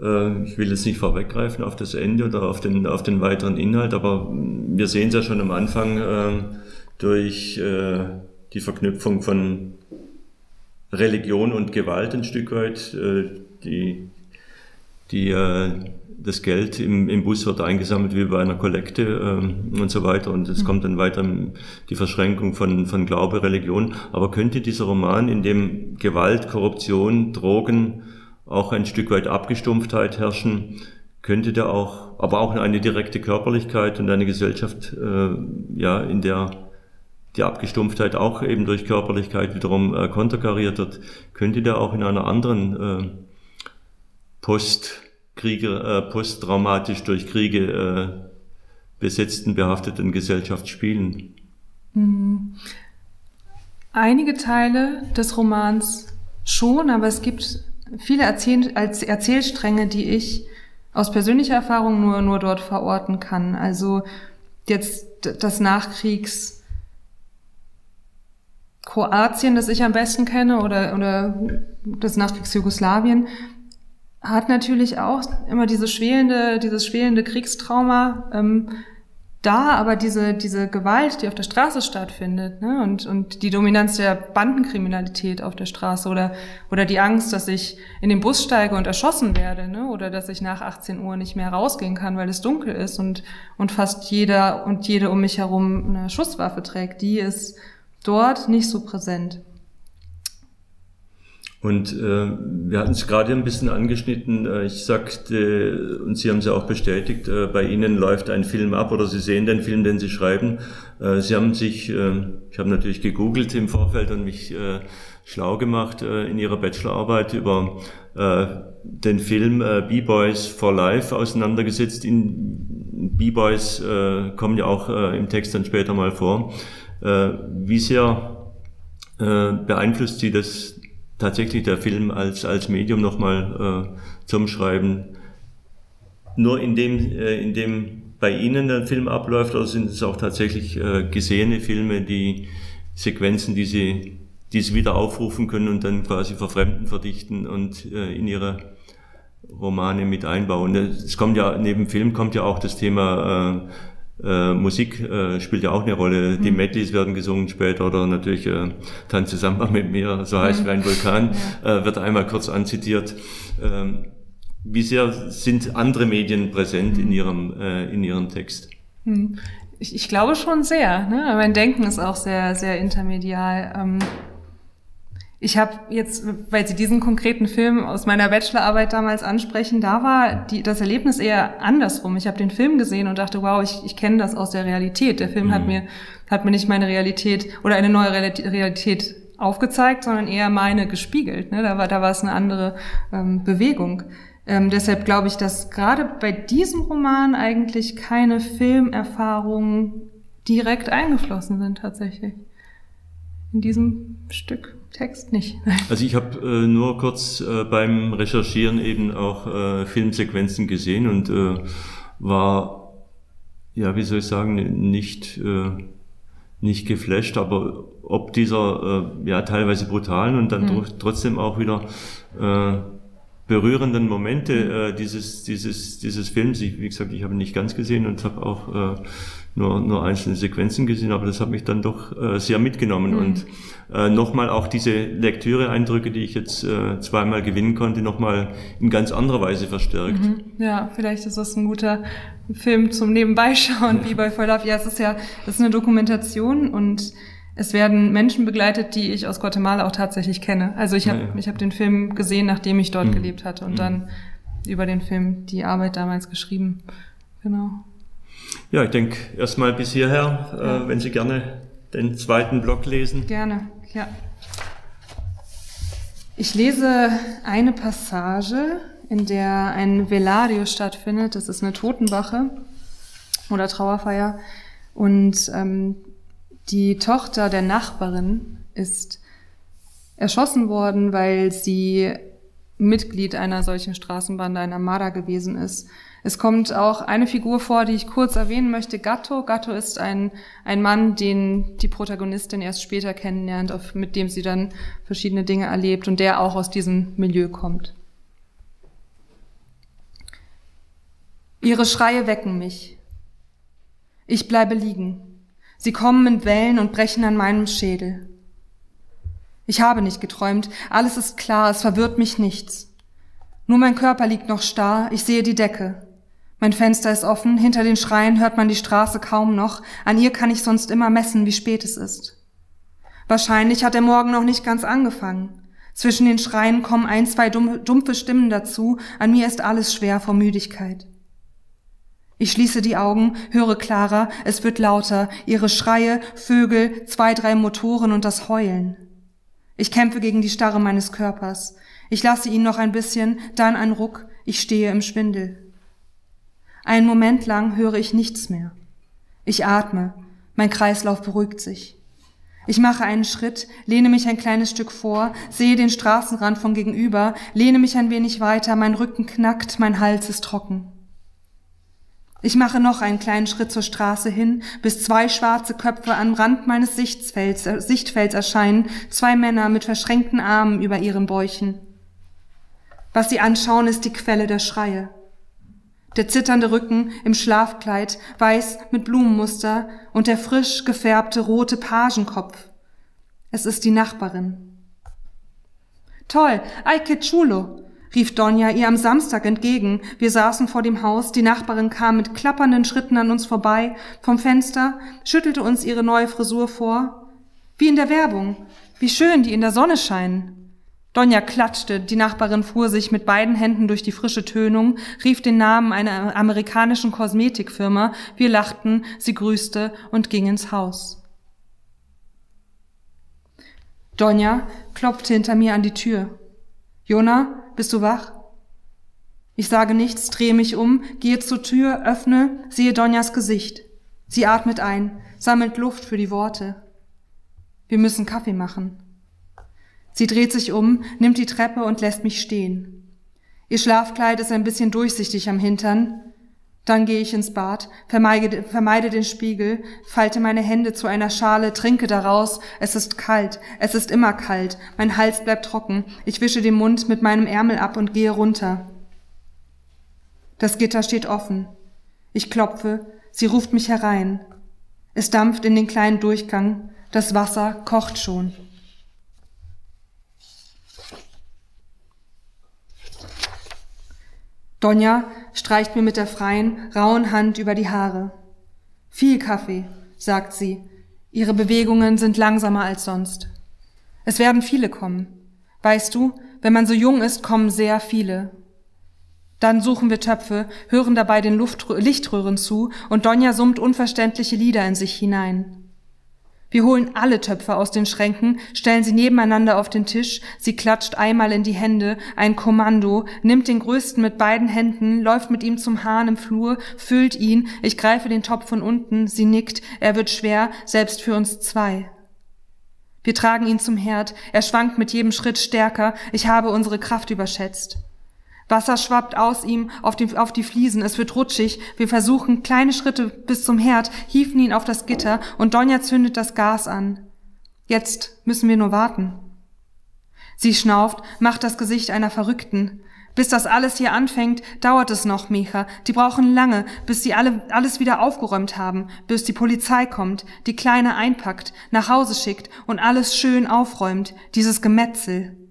äh, ich will jetzt nicht vorweggreifen auf das Ende oder auf den, auf den weiteren Inhalt, aber wir sehen es ja schon am Anfang äh, durch die Verknüpfung von Religion und Gewalt ein Stück weit. Äh, die, die, äh, das Geld im, im Bus wird eingesammelt wie bei einer Kollekte ähm, und so weiter. Und es mhm. kommt dann weiter die Verschränkung von, von Glaube, Religion. Aber könnte dieser Roman, in dem Gewalt, Korruption, Drogen, auch ein Stück weit Abgestumpftheit herrschen, könnte der auch, aber auch eine direkte Körperlichkeit und eine Gesellschaft, äh, ja, in der die Abgestumpftheit auch eben durch Körperlichkeit wiederum äh, konterkariert wird, könnte der auch in einer anderen äh, Postkriege, äh, posttraumatisch durch Kriege äh, besetzten, behafteten Gesellschaft spielen. Mhm. Einige Teile des Romans schon, aber es gibt viele Erzähl Erzählstränge, die ich aus persönlicher Erfahrung nur, nur dort verorten kann. Also jetzt das Nachkriegs Kroatien, das ich am besten kenne, oder, oder das Nachkriegs-Jugoslawien, hat natürlich auch immer diese schwelende, dieses schwelende Kriegstrauma ähm, da, aber diese, diese Gewalt, die auf der Straße stattfindet, ne, und, und die Dominanz der Bandenkriminalität auf der Straße oder, oder die Angst, dass ich in den Bus steige und erschossen werde, ne, oder dass ich nach 18 Uhr nicht mehr rausgehen kann, weil es dunkel ist und, und fast jeder und jede um mich herum eine Schusswaffe trägt, die ist dort nicht so präsent. Und äh, wir hatten es gerade ein bisschen angeschnitten. Äh, ich sagte, und Sie haben es ja auch bestätigt, äh, bei Ihnen läuft ein Film ab oder Sie sehen den Film, den Sie schreiben. Äh, Sie haben sich, äh, ich habe natürlich gegoogelt im Vorfeld und mich äh, schlau gemacht äh, in Ihrer Bachelorarbeit über äh, den Film äh, B-Boys for Life auseinandergesetzt. In B-Boys äh, kommen ja auch äh, im Text dann später mal vor. Äh, wie sehr äh, beeinflusst Sie das tatsächlich der Film als, als Medium nochmal äh, zum Schreiben? Nur in dem, äh, in dem bei Ihnen der Film abläuft oder sind es auch tatsächlich gesehene Filme, die Sequenzen, die Sie, die Sie wieder aufrufen können und dann quasi verfremden, verdichten und in Ihre Romane mit einbauen? Es kommt ja, neben Film kommt ja auch das Thema äh, Musik äh, spielt ja auch eine Rolle. Die mhm. Medleys werden gesungen später oder natürlich äh, Tanze Samba mit mir, so heißt mhm. wie ein Vulkan, ja. äh, wird einmal kurz anzitiert. Ähm, wie sehr sind andere Medien präsent mhm. in ihrem äh, in ihrem Text? Mhm. Ich, ich glaube schon sehr. Ne? Mein Denken ist auch sehr sehr intermedial. Ähm ich habe jetzt, weil Sie diesen konkreten Film aus meiner Bachelorarbeit damals ansprechen, da war die, das Erlebnis eher andersrum. Ich habe den Film gesehen und dachte, wow, ich, ich kenne das aus der Realität. Der Film mhm. hat mir hat mir nicht meine Realität oder eine neue Realität aufgezeigt, sondern eher meine gespiegelt. Ne? Da war, da war es eine andere ähm, Bewegung. Ähm, deshalb glaube ich, dass gerade bei diesem Roman eigentlich keine Filmerfahrungen direkt eingeflossen sind tatsächlich. In diesem Stück Text nicht. Also ich habe äh, nur kurz äh, beim Recherchieren eben auch äh, Filmsequenzen gesehen und äh, war, ja, wie soll ich sagen, nicht, äh, nicht geflasht, aber ob dieser äh, ja teilweise brutalen und dann mhm. trotzdem auch wieder äh, berührenden Momente äh, dieses, dieses, dieses Films. Ich, wie gesagt, ich habe ihn nicht ganz gesehen und habe auch äh, nur, nur einzelne Sequenzen gesehen, aber das hat mich dann doch äh, sehr mitgenommen. Mhm. Und äh, nochmal auch diese Lektüre-Eindrücke, die ich jetzt äh, zweimal gewinnen konnte, nochmal in ganz anderer Weise verstärkt. Mhm. Ja, vielleicht ist das ein guter Film zum Nebenbeischauen, wie bei Voll Love. Ja, es ist ja, es ist eine Dokumentation und es werden Menschen begleitet, die ich aus Guatemala auch tatsächlich kenne. Also ich habe ja, ja. ich hab den Film gesehen, nachdem ich dort mhm. gelebt hatte und mhm. dann über den Film die Arbeit damals geschrieben. Genau. Ja, ich denke erstmal bis hierher, äh, ja. äh, wenn Sie gerne den zweiten Block lesen. Gerne, ja. Ich lese eine Passage, in der ein Velario stattfindet. Das ist eine Totenwache oder Trauerfeier. Und ähm, die Tochter der Nachbarin ist erschossen worden, weil sie Mitglied einer solchen Straßenbande, einer Mara gewesen ist. Es kommt auch eine Figur vor, die ich kurz erwähnen möchte, Gatto. Gatto ist ein, ein Mann, den die Protagonistin erst später kennenlernt, auf, mit dem sie dann verschiedene Dinge erlebt und der auch aus diesem Milieu kommt. Ihre Schreie wecken mich. Ich bleibe liegen. Sie kommen in Wellen und brechen an meinem Schädel. Ich habe nicht geträumt, alles ist klar, es verwirrt mich nichts. Nur mein Körper liegt noch starr, ich sehe die Decke. Mein Fenster ist offen, hinter den Schreien hört man die Straße kaum noch, an ihr kann ich sonst immer messen, wie spät es ist. Wahrscheinlich hat der Morgen noch nicht ganz angefangen. Zwischen den Schreien kommen ein, zwei dumpfe Stimmen dazu, an mir ist alles schwer vor Müdigkeit. Ich schließe die Augen, höre klarer, es wird lauter, ihre Schreie, Vögel, zwei, drei Motoren und das Heulen. Ich kämpfe gegen die Starre meines Körpers. Ich lasse ihn noch ein bisschen, dann ein Ruck, ich stehe im Schwindel. Einen Moment lang höre ich nichts mehr. Ich atme, mein Kreislauf beruhigt sich. Ich mache einen Schritt, lehne mich ein kleines Stück vor, sehe den Straßenrand von gegenüber, lehne mich ein wenig weiter, mein Rücken knackt, mein Hals ist trocken. Ich mache noch einen kleinen Schritt zur Straße hin, bis zwei schwarze Köpfe am Rand meines Sichtfelds, äh, Sichtfelds erscheinen, zwei Männer mit verschränkten Armen über ihren Bäuchen. Was sie anschauen, ist die Quelle der Schreie der zitternde Rücken im Schlafkleid, weiß mit Blumenmuster und der frisch gefärbte rote Pagenkopf. Es ist die Nachbarin. Toll, ay que chulo, rief Donja ihr am Samstag entgegen. Wir saßen vor dem Haus, die Nachbarin kam mit klappernden Schritten an uns vorbei, vom Fenster, schüttelte uns ihre neue Frisur vor. Wie in der Werbung, wie schön die in der Sonne scheinen. Donja klatschte, die Nachbarin fuhr sich mit beiden Händen durch die frische Tönung, rief den Namen einer amerikanischen Kosmetikfirma, wir lachten, sie grüßte und ging ins Haus. Donja klopfte hinter mir an die Tür. Jona, bist du wach? Ich sage nichts, drehe mich um, gehe zur Tür, öffne, sehe Donjas Gesicht. Sie atmet ein, sammelt Luft für die Worte. Wir müssen Kaffee machen. Sie dreht sich um, nimmt die Treppe und lässt mich stehen. Ihr Schlafkleid ist ein bisschen durchsichtig am Hintern. Dann gehe ich ins Bad, vermeide, vermeide den Spiegel, falte meine Hände zu einer Schale, trinke daraus. Es ist kalt, es ist immer kalt, mein Hals bleibt trocken. Ich wische den Mund mit meinem Ärmel ab und gehe runter. Das Gitter steht offen. Ich klopfe, sie ruft mich herein. Es dampft in den kleinen Durchgang, das Wasser kocht schon. Donja streicht mir mit der freien, rauen Hand über die Haare. Viel Kaffee, sagt sie. Ihre Bewegungen sind langsamer als sonst. Es werden viele kommen. Weißt du, wenn man so jung ist, kommen sehr viele. Dann suchen wir Töpfe, hören dabei den Luft Lichtröhren zu und Donja summt unverständliche Lieder in sich hinein. Wir holen alle Töpfe aus den Schränken, stellen sie nebeneinander auf den Tisch, sie klatscht einmal in die Hände, ein Kommando, nimmt den größten mit beiden Händen, läuft mit ihm zum Hahn im Flur, füllt ihn, ich greife den Topf von unten, sie nickt, er wird schwer, selbst für uns zwei. Wir tragen ihn zum Herd, er schwankt mit jedem Schritt stärker, ich habe unsere Kraft überschätzt. Wasser schwappt aus ihm auf die, auf die Fliesen, es wird rutschig. Wir versuchen kleine Schritte bis zum Herd, hieven ihn auf das Gitter und Donja zündet das Gas an. Jetzt müssen wir nur warten. Sie schnauft, macht das Gesicht einer Verrückten. Bis das alles hier anfängt, dauert es noch, Micha. Die brauchen lange, bis sie alle, alles wieder aufgeräumt haben, bis die Polizei kommt, die Kleine einpackt, nach Hause schickt und alles schön aufräumt, dieses Gemetzel.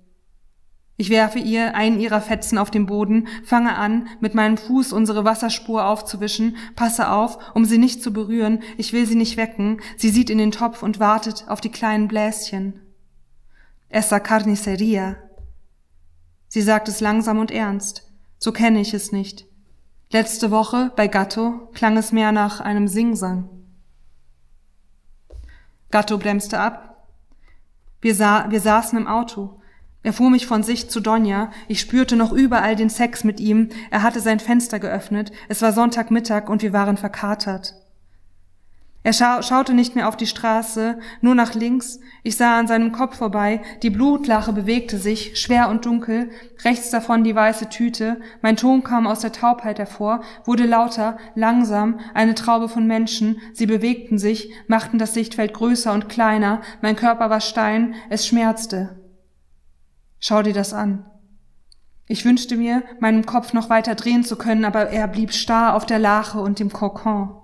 Ich werfe ihr einen ihrer Fetzen auf den Boden, fange an, mit meinem Fuß unsere Wasserspur aufzuwischen, passe auf, um sie nicht zu berühren, ich will sie nicht wecken, sie sieht in den Topf und wartet auf die kleinen Bläschen. Essa carniceria. Sie sagt es langsam und ernst, so kenne ich es nicht. Letzte Woche bei Gatto klang es mehr nach einem Singsang. Gatto bremste ab. Wir, sah, wir saßen im Auto. Er fuhr mich von sich zu Donja. Ich spürte noch überall den Sex mit ihm. Er hatte sein Fenster geöffnet. Es war Sonntagmittag und wir waren verkatert. Er scha schaute nicht mehr auf die Straße, nur nach links. Ich sah an seinem Kopf vorbei. Die Blutlache bewegte sich, schwer und dunkel. Rechts davon die weiße Tüte. Mein Ton kam aus der Taubheit hervor, wurde lauter, langsam, eine Traube von Menschen. Sie bewegten sich, machten das Sichtfeld größer und kleiner. Mein Körper war Stein. Es schmerzte. Schau dir das an. Ich wünschte mir, meinen Kopf noch weiter drehen zu können, aber er blieb starr auf der Lache und dem Kokon.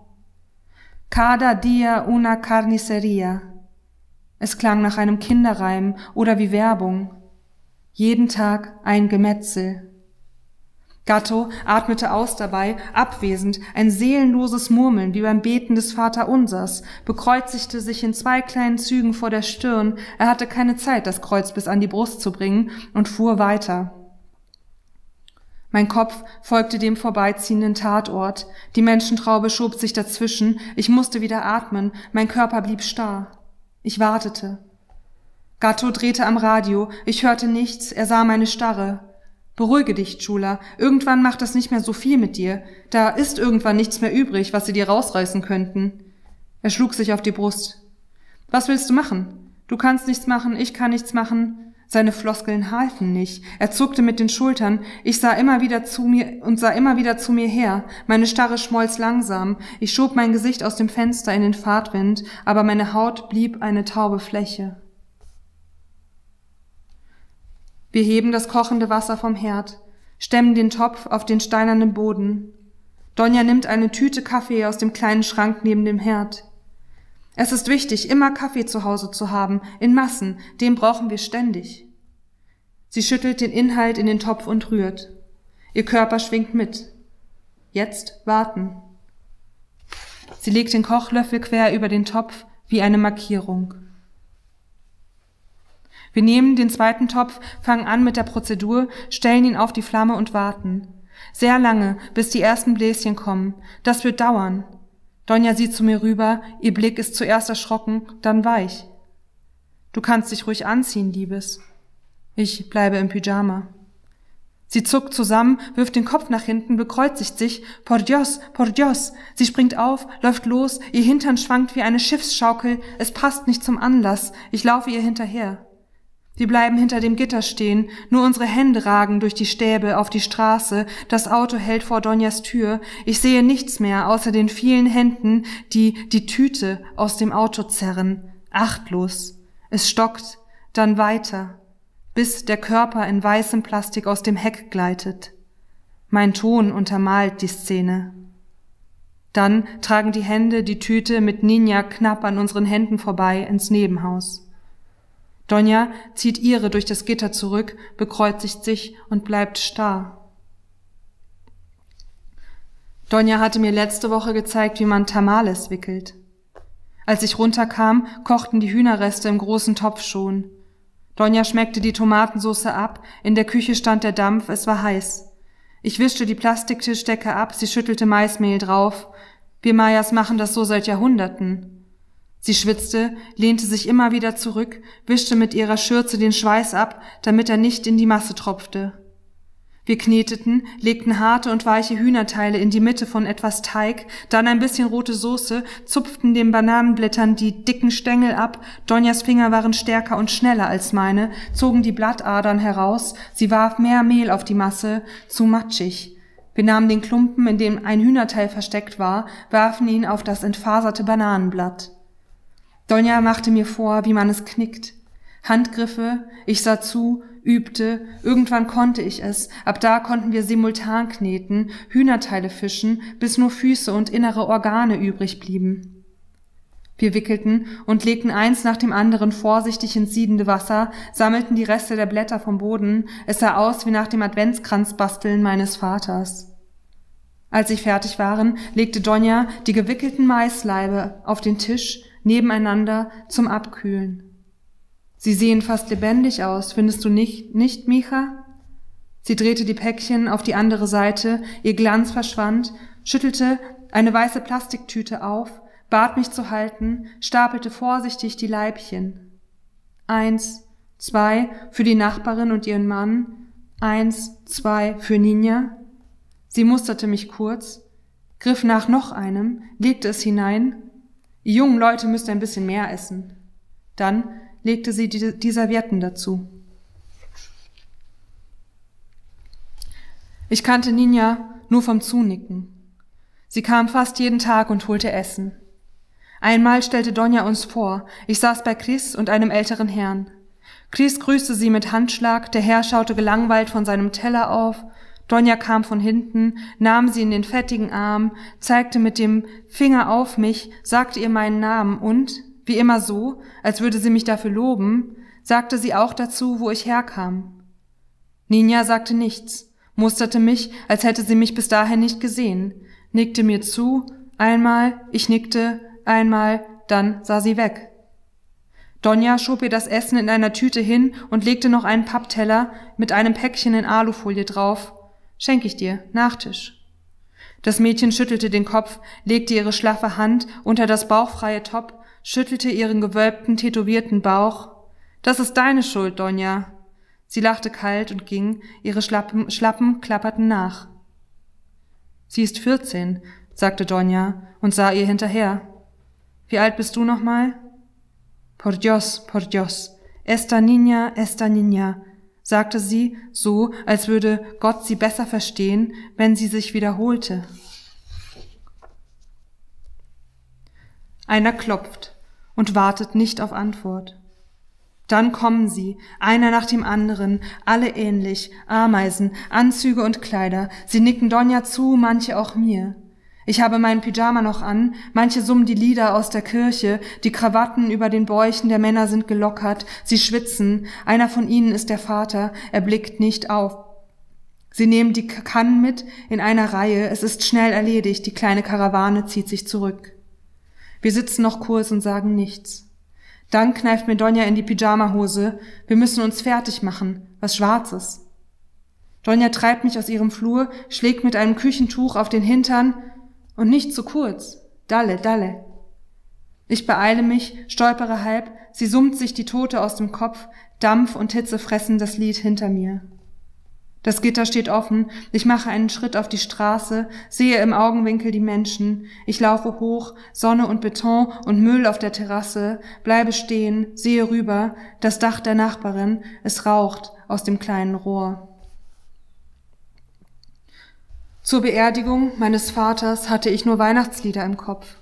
Cada dia una carniceria. Es klang nach einem Kinderreim oder wie Werbung. Jeden Tag ein Gemetzel. Gatto atmete aus dabei, abwesend, ein seelenloses Murmeln wie beim Beten des Vaterunsers, bekreuzigte sich in zwei kleinen Zügen vor der Stirn, er hatte keine Zeit, das Kreuz bis an die Brust zu bringen, und fuhr weiter. Mein Kopf folgte dem vorbeiziehenden Tatort, die Menschentraube schob sich dazwischen, ich musste wieder atmen, mein Körper blieb starr. Ich wartete. Gatto drehte am Radio, ich hörte nichts, er sah meine Starre. Beruhige dich, Chula. Irgendwann macht das nicht mehr so viel mit dir. Da ist irgendwann nichts mehr übrig, was sie dir rausreißen könnten. Er schlug sich auf die Brust. Was willst du machen? Du kannst nichts machen, ich kann nichts machen. Seine Floskeln halfen nicht. Er zuckte mit den Schultern. Ich sah immer wieder zu mir und sah immer wieder zu mir her. Meine Starre schmolz langsam. Ich schob mein Gesicht aus dem Fenster in den Fahrtwind, aber meine Haut blieb eine taube Fläche. Wir heben das kochende Wasser vom Herd, stemmen den Topf auf den steinernen Boden. Donja nimmt eine Tüte Kaffee aus dem kleinen Schrank neben dem Herd. Es ist wichtig, immer Kaffee zu Hause zu haben, in Massen, den brauchen wir ständig. Sie schüttelt den Inhalt in den Topf und rührt. Ihr Körper schwingt mit. Jetzt warten. Sie legt den Kochlöffel quer über den Topf wie eine Markierung. Wir nehmen den zweiten Topf, fangen an mit der Prozedur, stellen ihn auf die Flamme und warten. Sehr lange, bis die ersten Bläschen kommen. Das wird dauern. Donja sieht zu mir rüber, ihr Blick ist zuerst erschrocken, dann weich. Du kannst dich ruhig anziehen, Liebes. Ich bleibe im Pyjama. Sie zuckt zusammen, wirft den Kopf nach hinten, bekreuzigt sich. Por Dios, por Dios. Sie springt auf, läuft los, ihr Hintern schwankt wie eine Schiffsschaukel. Es passt nicht zum Anlass. Ich laufe ihr hinterher. Wir bleiben hinter dem Gitter stehen, nur unsere Hände ragen durch die Stäbe auf die Straße, das Auto hält vor Donjas Tür, ich sehe nichts mehr außer den vielen Händen, die die Tüte aus dem Auto zerren, achtlos. Es stockt, dann weiter, bis der Körper in weißem Plastik aus dem Heck gleitet. Mein Ton untermalt die Szene. Dann tragen die Hände die Tüte mit Ninja knapp an unseren Händen vorbei ins Nebenhaus. Donja zieht ihre durch das Gitter zurück, bekreuzigt sich und bleibt starr. Donja hatte mir letzte Woche gezeigt, wie man Tamales wickelt. Als ich runterkam, kochten die Hühnerreste im großen Topf schon. Donja schmeckte die Tomatensauce ab, in der Küche stand der Dampf, es war heiß. Ich wischte die Plastiktischdecke ab, sie schüttelte Maismehl drauf. Wir Mayas machen das so seit Jahrhunderten. Sie schwitzte, lehnte sich immer wieder zurück, wischte mit ihrer Schürze den Schweiß ab, damit er nicht in die Masse tropfte. Wir kneteten, legten harte und weiche Hühnerteile in die Mitte von etwas Teig, dann ein bisschen rote Soße, zupften den Bananenblättern die dicken Stängel ab, Donjas Finger waren stärker und schneller als meine, zogen die Blattadern heraus, sie warf mehr Mehl auf die Masse, zu matschig. Wir nahmen den Klumpen, in dem ein Hühnerteil versteckt war, warfen ihn auf das entfaserte Bananenblatt. Donja machte mir vor, wie man es knickt. Handgriffe, ich sah zu, übte, irgendwann konnte ich es, ab da konnten wir simultan kneten, Hühnerteile fischen, bis nur Füße und innere Organe übrig blieben. Wir wickelten und legten eins nach dem anderen vorsichtig ins siedende Wasser, sammelten die Reste der Blätter vom Boden, es sah aus wie nach dem Adventskranzbasteln meines Vaters. Als ich fertig waren, legte Donja die gewickelten Maislaibe auf den Tisch nebeneinander zum Abkühlen. Sie sehen fast lebendig aus, findest du nicht, nicht, Micha? Sie drehte die Päckchen auf die andere Seite, ihr Glanz verschwand, schüttelte eine weiße Plastiktüte auf, bat mich zu halten, stapelte vorsichtig die Leibchen. Eins, zwei für die Nachbarin und ihren Mann, eins, zwei für Ninja. Sie musterte mich kurz, griff nach noch einem, legte es hinein. Die jungen Leute müssten ein bisschen mehr essen. Dann legte sie die, die Servietten dazu. Ich kannte Ninja nur vom Zunicken. Sie kam fast jeden Tag und holte Essen. Einmal stellte Donja uns vor, ich saß bei Chris und einem älteren Herrn. Chris grüßte sie mit Handschlag, der Herr schaute gelangweilt von seinem Teller auf, Donja kam von hinten, nahm sie in den fettigen Arm, zeigte mit dem Finger auf mich, sagte ihr meinen Namen und, wie immer so, als würde sie mich dafür loben, sagte sie auch dazu, wo ich herkam. Ninja sagte nichts, musterte mich, als hätte sie mich bis dahin nicht gesehen, nickte mir zu, einmal, ich nickte, einmal, dann sah sie weg. Donja schob ihr das Essen in einer Tüte hin und legte noch einen Pappteller mit einem Päckchen in Alufolie drauf. Schenk ich dir, Nachtisch. Das Mädchen schüttelte den Kopf, legte ihre schlaffe Hand unter das bauchfreie Top schüttelte ihren gewölbten, tätowierten Bauch. Das ist deine Schuld, Donja. Sie lachte kalt und ging, ihre Schlappen, Schlappen klapperten nach. Sie ist vierzehn, sagte Donja und sah ihr hinterher. Wie alt bist du nochmal? Por Dios, por Dios. Esta niña, esta niña, sagte sie, so, als würde Gott sie besser verstehen, wenn sie sich wiederholte. Einer klopft und wartet nicht auf Antwort. Dann kommen sie, einer nach dem anderen, alle ähnlich, Ameisen, Anzüge und Kleider. Sie nicken Donja zu, manche auch mir. Ich habe meinen Pyjama noch an, manche summen die Lieder aus der Kirche, die Krawatten über den Bäuchen der Männer sind gelockert, sie schwitzen, einer von ihnen ist der Vater, er blickt nicht auf. Sie nehmen die Kannen mit in einer Reihe, es ist schnell erledigt, die kleine Karawane zieht sich zurück. Wir sitzen noch kurz und sagen nichts. Dann kneift mir Donja in die Pyjamahose. Wir müssen uns fertig machen. Was Schwarzes. Donja treibt mich aus ihrem Flur, schlägt mit einem Küchentuch auf den Hintern und nicht zu kurz. Dalle, dalle. Ich beeile mich, stolpere halb, sie summt sich die Tote aus dem Kopf, Dampf und Hitze fressen das Lied hinter mir. Das Gitter steht offen, ich mache einen Schritt auf die Straße, sehe im Augenwinkel die Menschen, ich laufe hoch, Sonne und Beton und Müll auf der Terrasse, bleibe stehen, sehe rüber, das Dach der Nachbarin, es raucht aus dem kleinen Rohr. Zur Beerdigung meines Vaters hatte ich nur Weihnachtslieder im Kopf.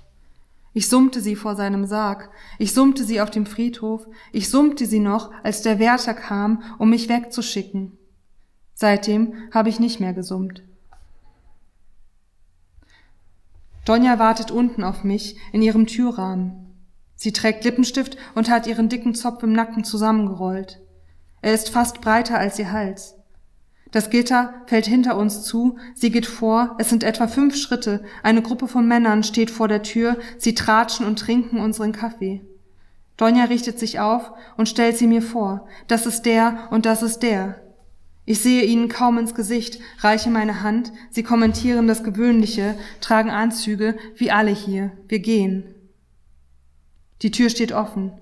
Ich summte sie vor seinem Sarg, ich summte sie auf dem Friedhof, ich summte sie noch, als der Wärter kam, um mich wegzuschicken. Seitdem habe ich nicht mehr gesummt. Donja wartet unten auf mich in ihrem Türrahmen. Sie trägt Lippenstift und hat ihren dicken Zopf im Nacken zusammengerollt. Er ist fast breiter als ihr Hals. Das Gitter fällt hinter uns zu, sie geht vor, es sind etwa fünf Schritte, eine Gruppe von Männern steht vor der Tür, sie tratschen und trinken unseren Kaffee. Donja richtet sich auf und stellt sie mir vor, das ist der und das ist der. Ich sehe ihnen kaum ins Gesicht, reiche meine Hand, sie kommentieren das Gewöhnliche, tragen Anzüge, wie alle hier, wir gehen. Die Tür steht offen.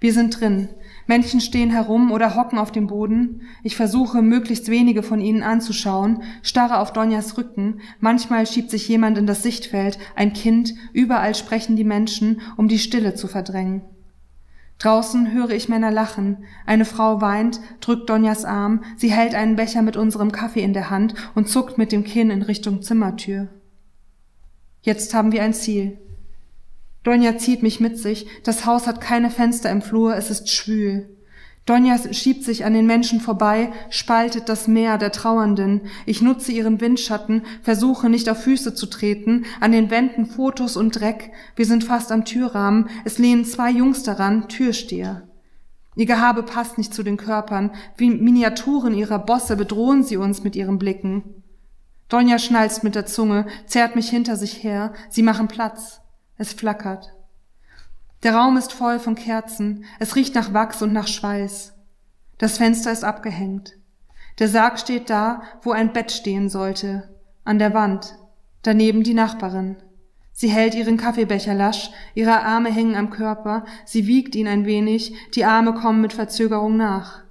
Wir sind drin. Menschen stehen herum oder hocken auf dem Boden. Ich versuche, möglichst wenige von ihnen anzuschauen, starre auf Donjas Rücken. Manchmal schiebt sich jemand in das Sichtfeld, ein Kind, überall sprechen die Menschen, um die Stille zu verdrängen. Draußen höre ich Männer lachen. Eine Frau weint, drückt Donjas Arm, sie hält einen Becher mit unserem Kaffee in der Hand und zuckt mit dem Kinn in Richtung Zimmertür. Jetzt haben wir ein Ziel. Donja zieht mich mit sich. Das Haus hat keine Fenster im Flur, es ist schwül. Donja schiebt sich an den Menschen vorbei, spaltet das Meer der Trauernden. Ich nutze ihren Windschatten, versuche nicht auf Füße zu treten, an den Wänden Fotos und Dreck. Wir sind fast am Türrahmen, es lehnen zwei Jungs daran, Türsteher. Ihr Gehabe passt nicht zu den Körpern, wie Miniaturen ihrer Bosse bedrohen sie uns mit ihren Blicken. Donja schnalzt mit der Zunge, zerrt mich hinter sich her, sie machen Platz. Es flackert. Der Raum ist voll von Kerzen. Es riecht nach Wachs und nach Schweiß. Das Fenster ist abgehängt. Der Sarg steht da, wo ein Bett stehen sollte. An der Wand. Daneben die Nachbarin. Sie hält ihren Kaffeebecher lasch, ihre Arme hängen am Körper, sie wiegt ihn ein wenig, die Arme kommen mit Verzögerung nach.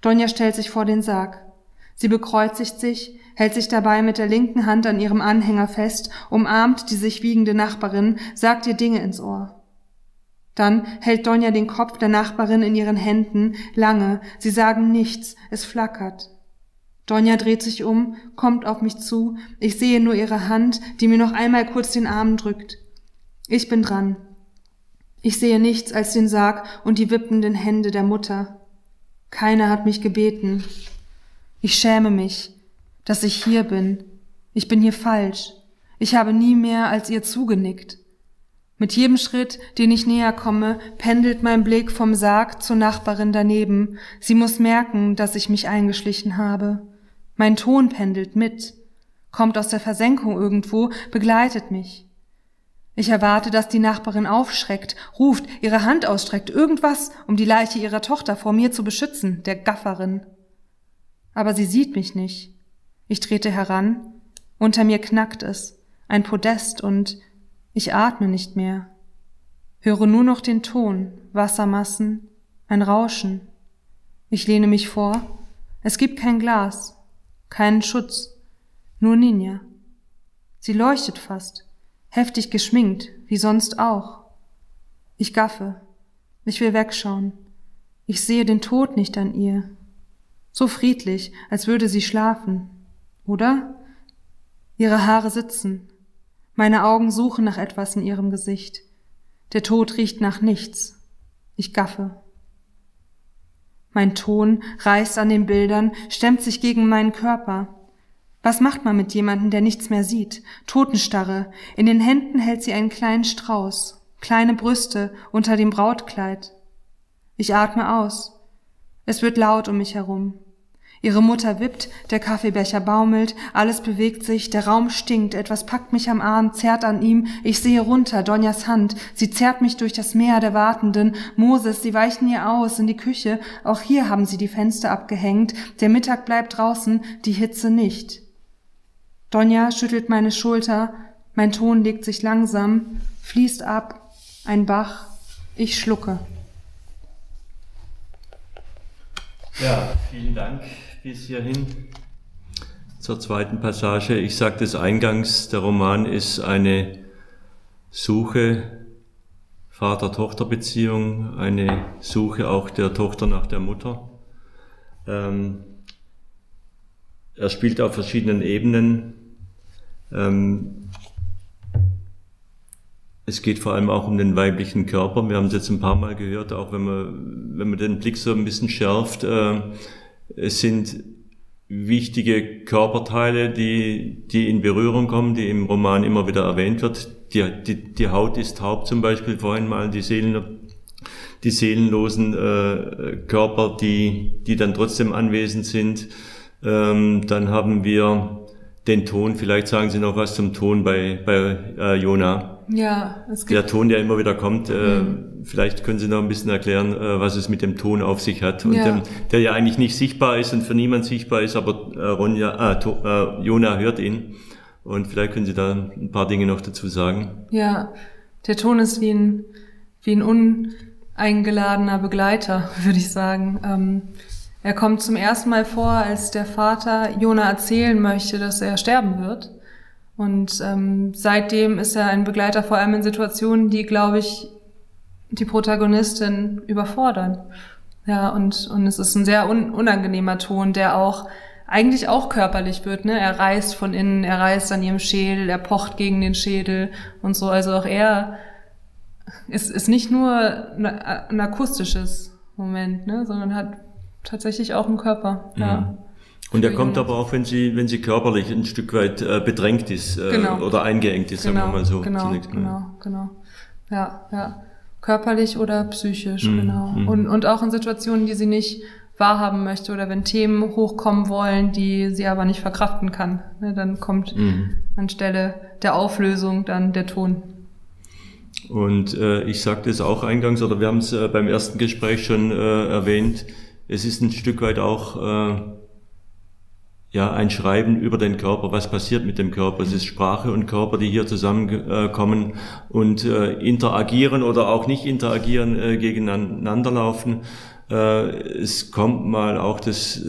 Donja stellt sich vor den Sarg. Sie bekreuzigt sich, hält sich dabei mit der linken Hand an ihrem Anhänger fest, umarmt die sich wiegende Nachbarin, sagt ihr Dinge ins Ohr. Dann hält Donja den Kopf der Nachbarin in ihren Händen, lange, sie sagen nichts, es flackert. Donja dreht sich um, kommt auf mich zu, ich sehe nur ihre Hand, die mir noch einmal kurz den Arm drückt. Ich bin dran. Ich sehe nichts als den Sarg und die wippenden Hände der Mutter. Keiner hat mich gebeten. Ich schäme mich, dass ich hier bin. Ich bin hier falsch. Ich habe nie mehr als ihr zugenickt. Mit jedem Schritt, den ich näher komme, pendelt mein Blick vom Sarg zur Nachbarin daneben. Sie muss merken, dass ich mich eingeschlichen habe. Mein Ton pendelt mit, kommt aus der Versenkung irgendwo, begleitet mich. Ich erwarte, dass die Nachbarin aufschreckt, ruft, ihre Hand ausstreckt, irgendwas, um die Leiche ihrer Tochter vor mir zu beschützen, der Gafferin aber sie sieht mich nicht. Ich trete heran, unter mir knackt es, ein Podest und ich atme nicht mehr, höre nur noch den Ton, Wassermassen, ein Rauschen. Ich lehne mich vor, es gibt kein Glas, keinen Schutz, nur Ninja. Sie leuchtet fast, heftig geschminkt, wie sonst auch. Ich gaffe, ich will wegschauen, ich sehe den Tod nicht an ihr, so friedlich, als würde sie schlafen. Oder? Ihre Haare sitzen. Meine Augen suchen nach etwas in ihrem Gesicht. Der Tod riecht nach nichts. Ich gaffe. Mein Ton reißt an den Bildern, stemmt sich gegen meinen Körper. Was macht man mit jemandem, der nichts mehr sieht? Totenstarre. In den Händen hält sie einen kleinen Strauß, kleine Brüste unter dem Brautkleid. Ich atme aus. Es wird laut um mich herum. Ihre Mutter wippt, der Kaffeebecher baumelt, alles bewegt sich, der Raum stinkt, etwas packt mich am Arm, zerrt an ihm, ich sehe runter, Donjas Hand, sie zerrt mich durch das Meer der Wartenden, Moses, sie weichen ihr aus, in die Küche, auch hier haben sie die Fenster abgehängt, der Mittag bleibt draußen, die Hitze nicht. Donja schüttelt meine Schulter, mein Ton legt sich langsam, fließt ab, ein Bach, ich schlucke. Ja, vielen Dank bis hierhin. Zur zweiten Passage. Ich sagte es eingangs, der Roman ist eine Suche Vater-Tochter-Beziehung, eine Suche auch der Tochter nach der Mutter. Ähm, er spielt auf verschiedenen Ebenen. Ähm, es geht vor allem auch um den weiblichen Körper. Wir haben es jetzt ein paar Mal gehört, auch wenn man, wenn man den Blick so ein bisschen schärft. Äh, es sind wichtige Körperteile, die, die in Berührung kommen, die im Roman immer wieder erwähnt wird. Die, die, die Haut ist taub zum Beispiel, vorhin mal die Seelen, die seelenlosen äh, Körper, die, die dann trotzdem anwesend sind. Ähm, dann haben wir den Ton, vielleicht sagen Sie noch was zum Ton bei, bei äh, Jona. Ja, es gibt Der Ton, der immer wieder kommt, äh, mhm. Vielleicht können Sie noch ein bisschen erklären, äh, was es mit dem Ton auf sich hat. Und ja. Dem, der ja eigentlich nicht sichtbar ist und für niemand sichtbar ist, aber äh, Ronja, äh, äh, Jona hört ihn. Und vielleicht können Sie da ein paar Dinge noch dazu sagen. Ja, der Ton ist wie ein wie ein uneingeladener Begleiter, würde ich sagen. Ähm, er kommt zum ersten Mal vor, als der Vater Jona erzählen möchte, dass er sterben wird. Und ähm, seitdem ist er ein Begleiter vor allem in Situationen, die, glaube ich, die Protagonistin überfordern. Ja, und, und es ist ein sehr un unangenehmer Ton, der auch eigentlich auch körperlich wird. Ne? Er reißt von innen, er reißt an ihrem Schädel, er pocht gegen den Schädel und so. Also auch er ist, ist nicht nur ein akustisches Moment, ne? sondern hat tatsächlich auch einen Körper. Mhm. Ja. Und er kommt aber auch, wenn sie, wenn sie körperlich ein Stück weit äh, bedrängt ist äh, genau. oder eingeengt ist, genau, sagen wir mal so. Genau, zunächst mal. genau, genau. Ja, ja. Körperlich oder psychisch, mhm. genau. Mhm. Und, und auch in Situationen, die sie nicht wahrhaben möchte oder wenn Themen hochkommen wollen, die sie aber nicht verkraften kann. Ne, dann kommt mhm. anstelle der Auflösung dann der Ton. Und äh, ich sagte es auch eingangs, oder wir haben es äh, beim ersten Gespräch schon äh, erwähnt, es ist ein Stück weit auch äh, ja ein Schreiben über den Körper, was passiert mit dem Körper. Es ist Sprache und Körper, die hier zusammenkommen und äh, interagieren oder auch nicht interagieren, äh, gegeneinander laufen. Äh, es kommt mal auch das,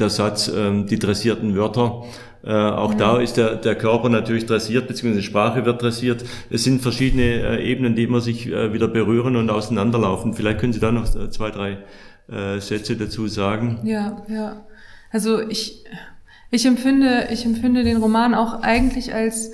der Satz, äh, die dressierten Wörter. Äh, auch mhm. da ist der, der Körper natürlich dressiert, beziehungsweise Sprache wird dressiert. Es sind verschiedene äh, Ebenen, die immer sich äh, wieder berühren und auseinanderlaufen. Vielleicht können Sie da noch zwei, drei Sätze dazu sagen. Ja, ja. Also ich, ich empfinde, ich empfinde den Roman auch eigentlich als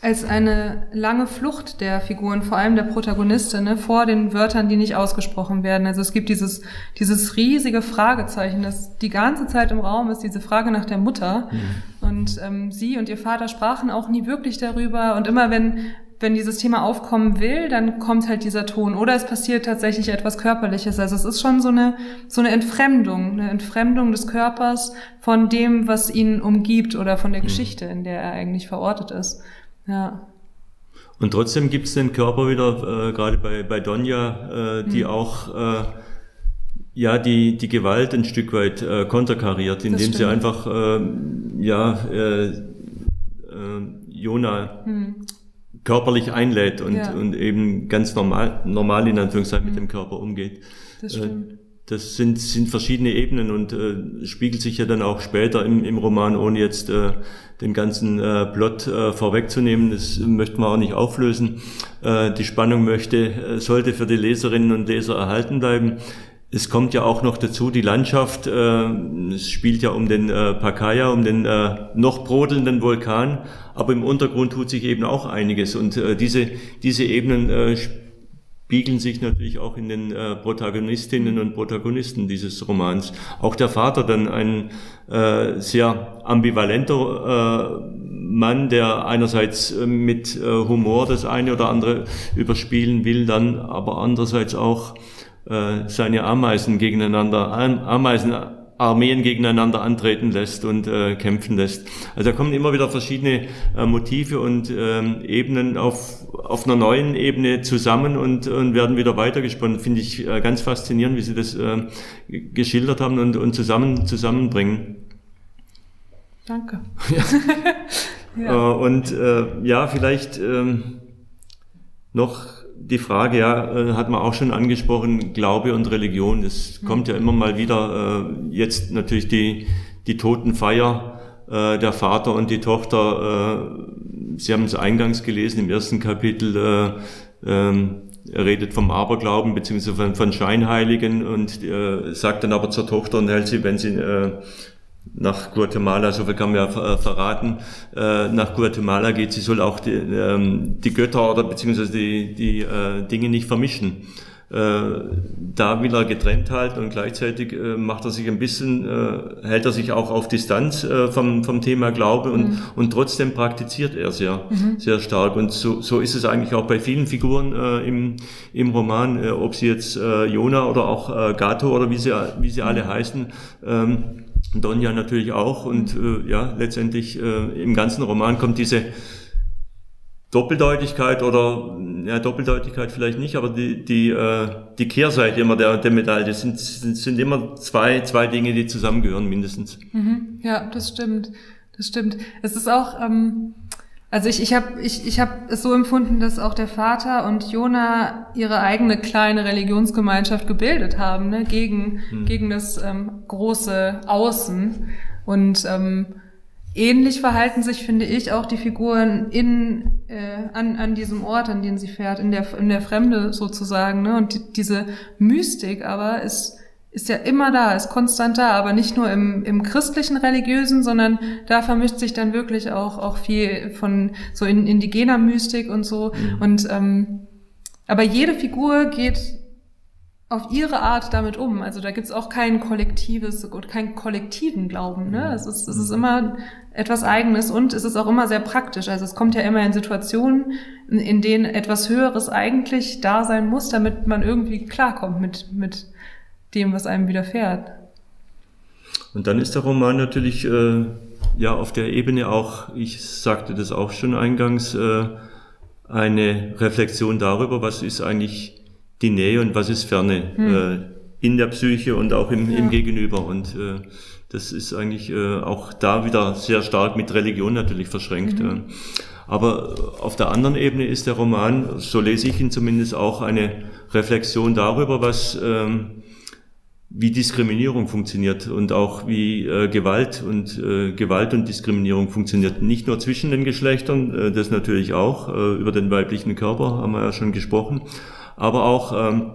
als eine lange Flucht der Figuren, vor allem der Protagonistin, ne, vor den Wörtern, die nicht ausgesprochen werden. Also es gibt dieses, dieses riesige Fragezeichen, das die ganze Zeit im Raum ist, diese Frage nach der Mutter. Mhm. Und ähm, sie und ihr Vater sprachen auch nie wirklich darüber. Und immer wenn, wenn dieses Thema aufkommen will, dann kommt halt dieser Ton. Oder es passiert tatsächlich etwas Körperliches. Also es ist schon so eine, so eine Entfremdung, eine Entfremdung des Körpers von dem, was ihn umgibt oder von der mhm. Geschichte, in der er eigentlich verortet ist. Ja. Und trotzdem gibt es den Körper wieder, äh, gerade bei, bei Donja, äh, die mhm. auch äh, ja die, die Gewalt ein Stück weit äh, konterkariert, indem sie einfach äh, ja äh, äh, Jona mhm. Körperlich einlädt und, ja. und eben ganz normal, normal in Anführungszeichen mhm. mit dem Körper umgeht. Das äh, stimmt. Das sind, sind verschiedene Ebenen und äh, spiegelt sich ja dann auch später im, im Roman, ohne jetzt äh, den ganzen äh, Plot äh, vorwegzunehmen. Das möchten wir auch nicht auflösen. Äh, die Spannung möchte, äh, sollte für die Leserinnen und Leser erhalten bleiben. Es kommt ja auch noch dazu die Landschaft. Äh, es spielt ja um den äh, Pacaya, um den äh, noch brodelnden Vulkan. Aber im Untergrund tut sich eben auch einiges. Und äh, diese, diese Ebenen äh, spiegeln sich natürlich auch in den äh, Protagonistinnen und Protagonisten dieses Romans. Auch der Vater dann ein äh, sehr ambivalenter äh, Mann, der einerseits äh, mit äh, Humor das eine oder andere überspielen will, dann aber andererseits auch äh, seine Ameisen gegeneinander, Ameisen Armeen gegeneinander antreten lässt und äh, kämpfen lässt. Also da kommen immer wieder verschiedene äh, Motive und ähm, Ebenen auf, auf einer neuen Ebene zusammen und, und werden wieder weitergesponnen. Finde ich äh, ganz faszinierend, wie Sie das äh, geschildert haben und, und zusammen, zusammenbringen. Danke. ja. ja. Äh, und äh, ja, vielleicht ähm, noch die Frage, ja, äh, hat man auch schon angesprochen, Glaube und Religion. Das mhm. kommt ja immer mal wieder. Äh, jetzt natürlich die, die Totenfeier, äh, der Vater und die Tochter. Sie haben es eingangs gelesen im ersten Kapitel. Ähm, er redet vom Aberglauben beziehungsweise von, von Scheinheiligen und äh, sagt dann aber zur Tochter und hält sie, wenn sie äh, nach Guatemala, so viel kann man ja äh, verraten, äh, nach Guatemala geht, sie soll auch die, ähm, die Götter oder beziehungsweise die, die äh, Dinge nicht vermischen. Da will er getrennt halten und gleichzeitig macht er sich ein bisschen, hält er sich auch auf Distanz vom, vom Thema Glaube und, mhm. und trotzdem praktiziert er sehr, mhm. sehr stark. Und so, so ist es eigentlich auch bei vielen Figuren im, im Roman, ob sie jetzt Jona oder auch Gato oder wie sie, wie sie alle heißen, ähm, Donja natürlich auch und äh, ja, letztendlich äh, im ganzen Roman kommt diese Doppeldeutigkeit oder ja, Doppeldeutigkeit vielleicht nicht, aber die, die, äh, die Kehrseite immer der, der Medaille sind, sind, sind immer zwei, zwei Dinge, die zusammengehören mindestens. Mhm, ja, das stimmt. Das stimmt. Es ist auch, ähm, Also ich, ich habe ich, ich hab es so empfunden, dass auch der Vater und Jona ihre eigene kleine Religionsgemeinschaft gebildet haben, ne, gegen, hm. gegen das ähm, große Außen. Und ähm, ähnlich verhalten sich, finde ich, auch die Figuren in, äh, an, an diesem Ort, an den sie fährt, in der, in der Fremde sozusagen. Ne? Und die, diese Mystik aber ist ist ja immer da, ist konstant da, aber nicht nur im, im christlichen religiösen, sondern da vermischt sich dann wirklich auch, auch viel von so in, indigener Mystik und so. Mhm. Und ähm, aber jede Figur geht auf ihre Art damit um. Also da gibt's auch kein kollektives und keinen kollektiven Glauben. Ne? Mhm. Es, ist, es ist immer etwas Eigenes und es ist auch immer sehr praktisch. Also es kommt ja immer in Situationen, in, in denen etwas Höheres eigentlich da sein muss, damit man irgendwie klarkommt mit, mit dem, was einem widerfährt. Und dann ist der Roman natürlich äh, ja auf der Ebene auch, ich sagte das auch schon eingangs, äh, eine Reflexion darüber, was ist eigentlich die Nähe und was ist Ferne hm. äh, in der Psyche und auch im, ja. im Gegenüber. Und äh, das ist eigentlich äh, auch da wieder sehr stark mit Religion natürlich verschränkt. Mhm. Aber auf der anderen Ebene ist der Roman, so lese ich ihn zumindest, auch eine Reflexion darüber, was ähm, wie Diskriminierung funktioniert und auch wie äh, Gewalt und äh, Gewalt und Diskriminierung funktioniert. Nicht nur zwischen den Geschlechtern, äh, das natürlich auch, äh, über den weiblichen Körper haben wir ja schon gesprochen, aber auch ähm,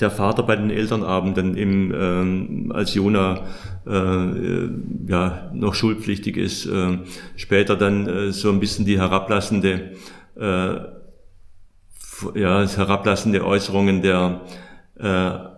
der Vater bei den Elternabenden, im, ähm, als Jona äh, ja noch schulpflichtig ist, äh, später dann äh, so ein bisschen die herablassende, äh, ja, herablassende Äußerungen der äh,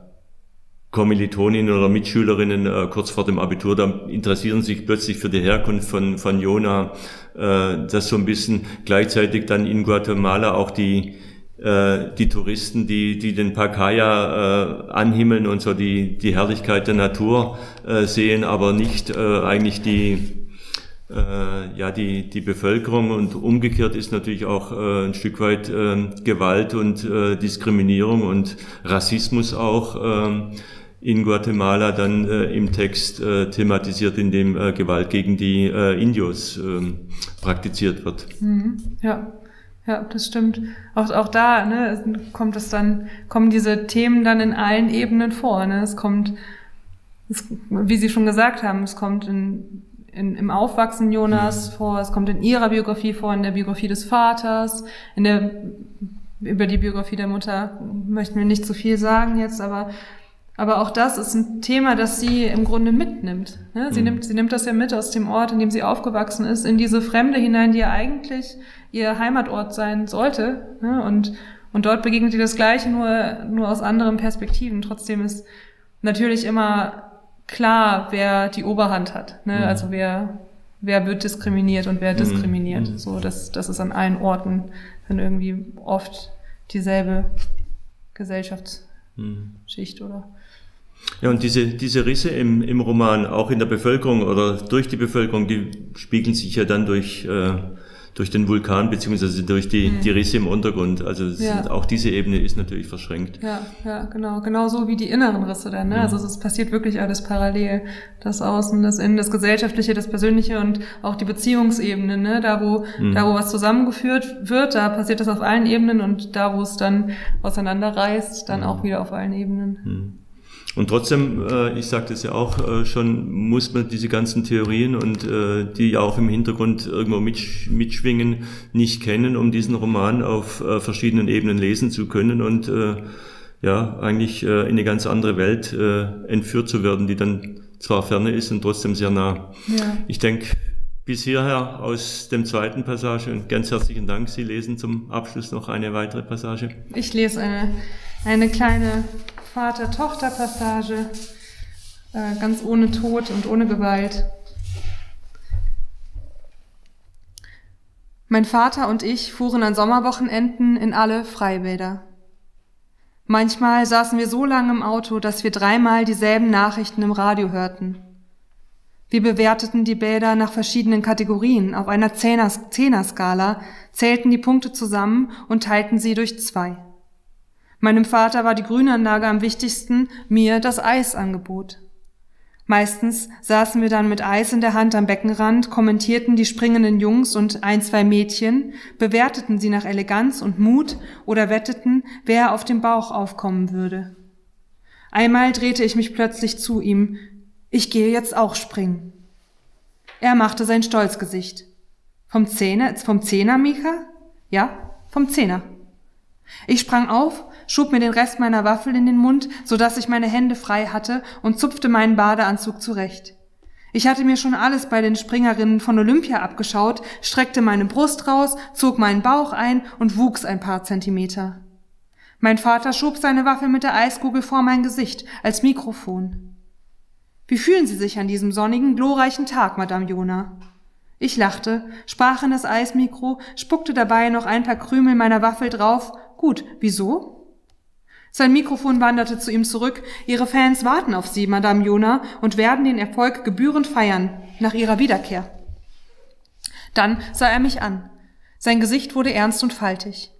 Kommilitoninnen oder Mitschülerinnen äh, kurz vor dem Abitur, da interessieren sich plötzlich für die Herkunft von, von Jona, äh, das so ein bisschen. Gleichzeitig dann in Guatemala auch die, äh, die Touristen, die, die den Pacaya äh, anhimmeln und so die, die Herrlichkeit der Natur äh, sehen, aber nicht äh, eigentlich die, äh, ja, die, die Bevölkerung. Und umgekehrt ist natürlich auch äh, ein Stück weit äh, Gewalt und äh, Diskriminierung und Rassismus auch äh, in Guatemala dann äh, im Text äh, thematisiert, in dem äh, Gewalt gegen die äh, Indios äh, praktiziert wird. Mhm. Ja. Ja, das stimmt. Auch, auch da ne, kommt es dann, kommen diese Themen dann in allen Ebenen vor. Ne? Es kommt, es, wie Sie schon gesagt haben, es kommt in, in, im Aufwachsen Jonas mhm. vor, es kommt in ihrer Biografie vor, in der Biografie des Vaters, in der über die Biografie der Mutter möchten wir nicht zu viel sagen jetzt, aber aber auch das ist ein Thema, das sie im Grunde mitnimmt. Ne? Sie, mhm. nimmt, sie nimmt das ja mit aus dem Ort, in dem sie aufgewachsen ist, in diese Fremde hinein, die ja eigentlich ihr Heimatort sein sollte. Ne? Und, und dort begegnet ihr das Gleiche, nur, nur aus anderen Perspektiven. Trotzdem ist natürlich immer klar, wer die Oberhand hat. Ne? Mhm. Also wer, wer wird diskriminiert und wer mhm. diskriminiert. Mhm. So, das, das ist an allen Orten dann irgendwie oft dieselbe Gesellschaftsschicht, oder? Ja, und diese, diese Risse im, im Roman, auch in der Bevölkerung oder durch die Bevölkerung, die spiegeln sich ja dann durch, äh, durch den Vulkan beziehungsweise durch die, mhm. die Risse im Untergrund. Also ja. sind, auch diese Ebene ist natürlich verschränkt. Ja, ja, genau. Genauso wie die inneren Risse dann. Ne? Mhm. Also es passiert wirklich alles parallel. Das Außen, das Innen, das Gesellschaftliche, das Persönliche und auch die Beziehungsebene. Ne? Da, wo, mhm. da, wo was zusammengeführt wird, da passiert das auf allen Ebenen und da, wo es dann auseinanderreißt, dann mhm. auch wieder auf allen Ebenen. Und trotzdem, äh, ich sagte es ja auch äh, schon, muss man diese ganzen Theorien und äh, die ja auch im Hintergrund irgendwo mitsch mitschwingen, nicht kennen, um diesen Roman auf äh, verschiedenen Ebenen lesen zu können und äh, ja, eigentlich äh, in eine ganz andere Welt äh, entführt zu werden, die dann zwar ferne ist und trotzdem sehr nah. Ja. Ich denke, bis hierher aus dem zweiten Passage und ganz herzlichen Dank. Sie lesen zum Abschluss noch eine weitere Passage. Ich lese eine, eine kleine Vater-Tochter-Passage, äh, ganz ohne Tod und ohne Gewalt. Mein Vater und ich fuhren an Sommerwochenenden in alle Freibäder. Manchmal saßen wir so lange im Auto, dass wir dreimal dieselben Nachrichten im Radio hörten. Wir bewerteten die Bäder nach verschiedenen Kategorien auf einer Zehner-Skala, zählten die Punkte zusammen und teilten sie durch zwei. Meinem Vater war die Grünanlage am wichtigsten, mir das Eisangebot. Meistens saßen wir dann mit Eis in der Hand am Beckenrand, kommentierten die springenden Jungs und ein, zwei Mädchen, bewerteten sie nach Eleganz und Mut oder wetteten, wer auf dem Bauch aufkommen würde. Einmal drehte ich mich plötzlich zu ihm. Ich gehe jetzt auch springen. Er machte sein Stolzgesicht. Vom Zehner, vom Zehner, Mika? Ja, vom Zehner. Ich sprang auf, schob mir den Rest meiner Waffel in den Mund, so dass ich meine Hände frei hatte und zupfte meinen Badeanzug zurecht. Ich hatte mir schon alles bei den Springerinnen von Olympia abgeschaut, streckte meine Brust raus, zog meinen Bauch ein und wuchs ein paar Zentimeter. Mein Vater schob seine Waffe mit der Eiskugel vor mein Gesicht als Mikrofon. Wie fühlen Sie sich an diesem sonnigen, glorreichen Tag, Madame Jona? Ich lachte, sprach in das Eismikro, spuckte dabei noch ein paar Krümel meiner Waffel drauf. Gut, wieso? Sein Mikrofon wanderte zu ihm zurück. Ihre Fans warten auf Sie, Madame Jona, und werden den Erfolg gebührend feiern, nach Ihrer Wiederkehr. Dann sah er mich an. Sein Gesicht wurde ernst und faltig.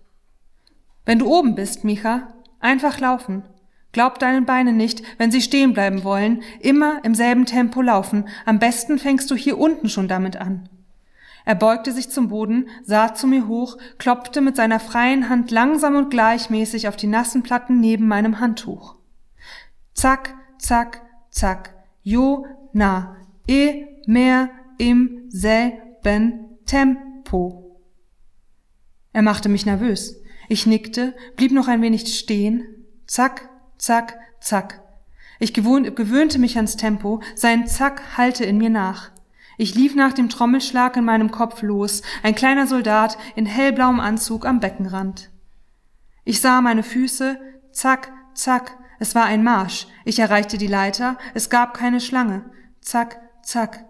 Wenn du oben bist, Micha, einfach laufen. Glaub deinen Beinen nicht, wenn sie stehen bleiben wollen, immer im selben Tempo laufen. Am besten fängst du hier unten schon damit an. Er beugte sich zum Boden, sah zu mir hoch, klopfte mit seiner freien Hand langsam und gleichmäßig auf die nassen Platten neben meinem Handtuch. Zack, zack, zack, jo, na, e, mehr, im, selben Tempo. Er machte mich nervös. Ich nickte, blieb noch ein wenig stehen. Zack, zack, zack. Ich gewöhnte mich ans Tempo, sein Zack hallte in mir nach. Ich lief nach dem Trommelschlag in meinem Kopf los, ein kleiner Soldat in hellblauem Anzug am Beckenrand. Ich sah meine Füße, zack, zack, es war ein Marsch. Ich erreichte die Leiter, es gab keine Schlange. Zack, zack.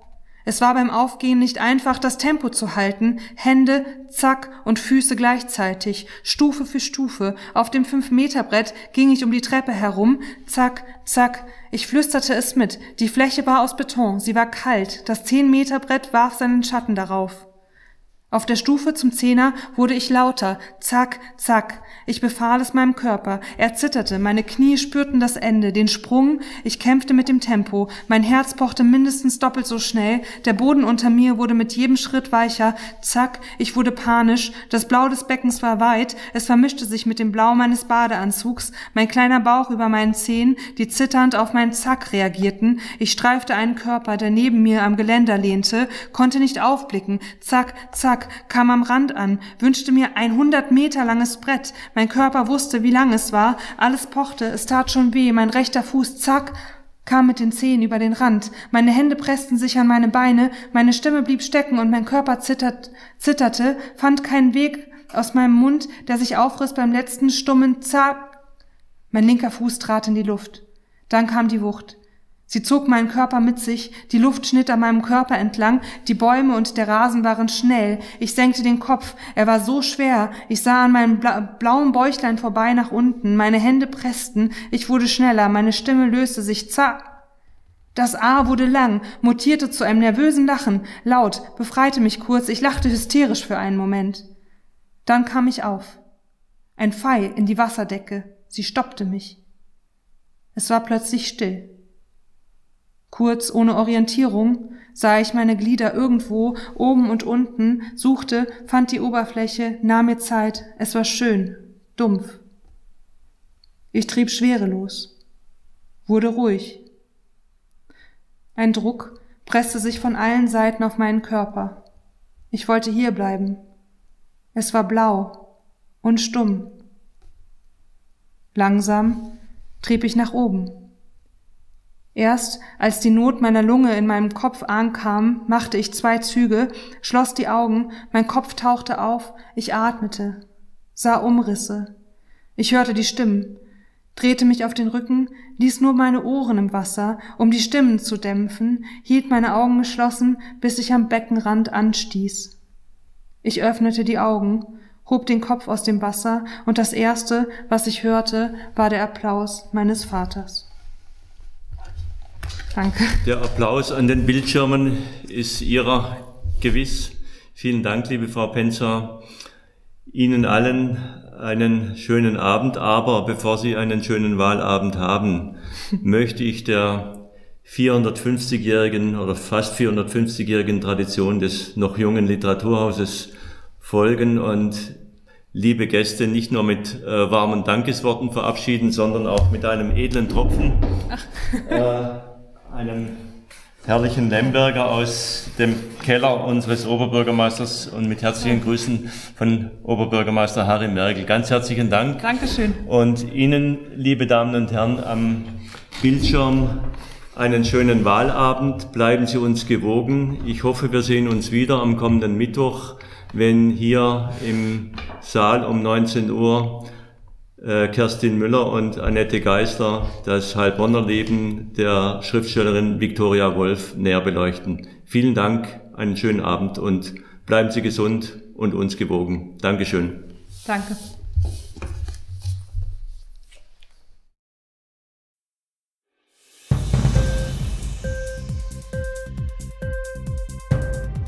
Es war beim Aufgehen nicht einfach, das Tempo zu halten. Hände, zack und Füße gleichzeitig, Stufe für Stufe. Auf dem Fünf-Meter-Brett ging ich um die Treppe herum. Zack, zack. Ich flüsterte es mit. Die Fläche war aus Beton, sie war kalt. Das Zehn-Meter-Brett warf seinen Schatten darauf. Auf der Stufe zum Zehner wurde ich lauter. Zack, zack. Ich befahl es meinem Körper. Er zitterte, meine Knie spürten das Ende, den Sprung. Ich kämpfte mit dem Tempo. Mein Herz pochte mindestens doppelt so schnell. Der Boden unter mir wurde mit jedem Schritt weicher. Zack, ich wurde panisch. Das Blau des Beckens war weit. Es vermischte sich mit dem Blau meines Badeanzugs. Mein kleiner Bauch über meinen Zehen, die zitternd auf meinen Zack reagierten. Ich streifte einen Körper, der neben mir am Geländer lehnte, konnte nicht aufblicken. Zack, zack kam am Rand an, wünschte mir ein hundert Meter langes Brett. Mein Körper wusste, wie lang es war. Alles pochte, es tat schon weh. Mein rechter Fuß, zack, kam mit den Zehen über den Rand. Meine Hände pressten sich an meine Beine, meine Stimme blieb stecken und mein Körper zittert, zitterte, fand keinen Weg aus meinem Mund, der sich aufriss beim letzten stummen Zack. Mein linker Fuß trat in die Luft. Dann kam die Wucht. Sie zog meinen Körper mit sich, die Luft schnitt an meinem Körper entlang, die Bäume und der Rasen waren schnell, ich senkte den Kopf, er war so schwer, ich sah an meinem bla blauen Bäuchlein vorbei nach unten, meine Hände pressten, ich wurde schneller, meine Stimme löste sich, zack. Das A wurde lang, mutierte zu einem nervösen Lachen, laut, befreite mich kurz, ich lachte hysterisch für einen Moment. Dann kam ich auf. Ein Pfeil in die Wasserdecke, sie stoppte mich. Es war plötzlich still. Kurz ohne Orientierung sah ich meine Glieder irgendwo oben und unten, suchte, fand die Oberfläche, nahm mir Zeit, es war schön, dumpf. Ich trieb schwerelos, wurde ruhig. Ein Druck presste sich von allen Seiten auf meinen Körper. Ich wollte hier bleiben. Es war blau und stumm. Langsam trieb ich nach oben. Erst als die Not meiner Lunge in meinem Kopf ankam, machte ich zwei Züge, schloss die Augen, mein Kopf tauchte auf, ich atmete, sah Umrisse. Ich hörte die Stimmen, drehte mich auf den Rücken, ließ nur meine Ohren im Wasser, um die Stimmen zu dämpfen, hielt meine Augen geschlossen, bis ich am Beckenrand anstieß. Ich öffnete die Augen, hob den Kopf aus dem Wasser, und das Erste, was ich hörte, war der Applaus meines Vaters. Danke. Der Applaus an den Bildschirmen ist Ihrer gewiss. Vielen Dank, liebe Frau Penzer. Ihnen allen einen schönen Abend, aber bevor Sie einen schönen Wahlabend haben, möchte ich der 450-jährigen oder fast 450-jährigen Tradition des noch jungen Literaturhauses folgen und liebe Gäste nicht nur mit äh, warmen Dankesworten verabschieden, sondern auch mit einem edlen Tropfen, äh, einem herrlichen Lemberger aus dem Keller unseres Oberbürgermeisters und mit herzlichen Grüßen von Oberbürgermeister Harry Merkel. Ganz herzlichen Dank. Dankeschön. Und Ihnen, liebe Damen und Herren, am Bildschirm einen schönen Wahlabend. Bleiben Sie uns gewogen. Ich hoffe, wir sehen uns wieder am kommenden Mittwoch, wenn hier im Saal um 19 Uhr äh, Kerstin Müller und Annette Geisler das Heilbronner Leben der Schriftstellerin Viktoria Wolf näher beleuchten. Vielen Dank, einen schönen Abend und bleiben Sie gesund und uns gewogen. Dankeschön. Danke.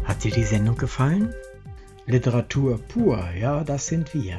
Hat dir die Sendung gefallen? Literatur pur, ja, das sind wir.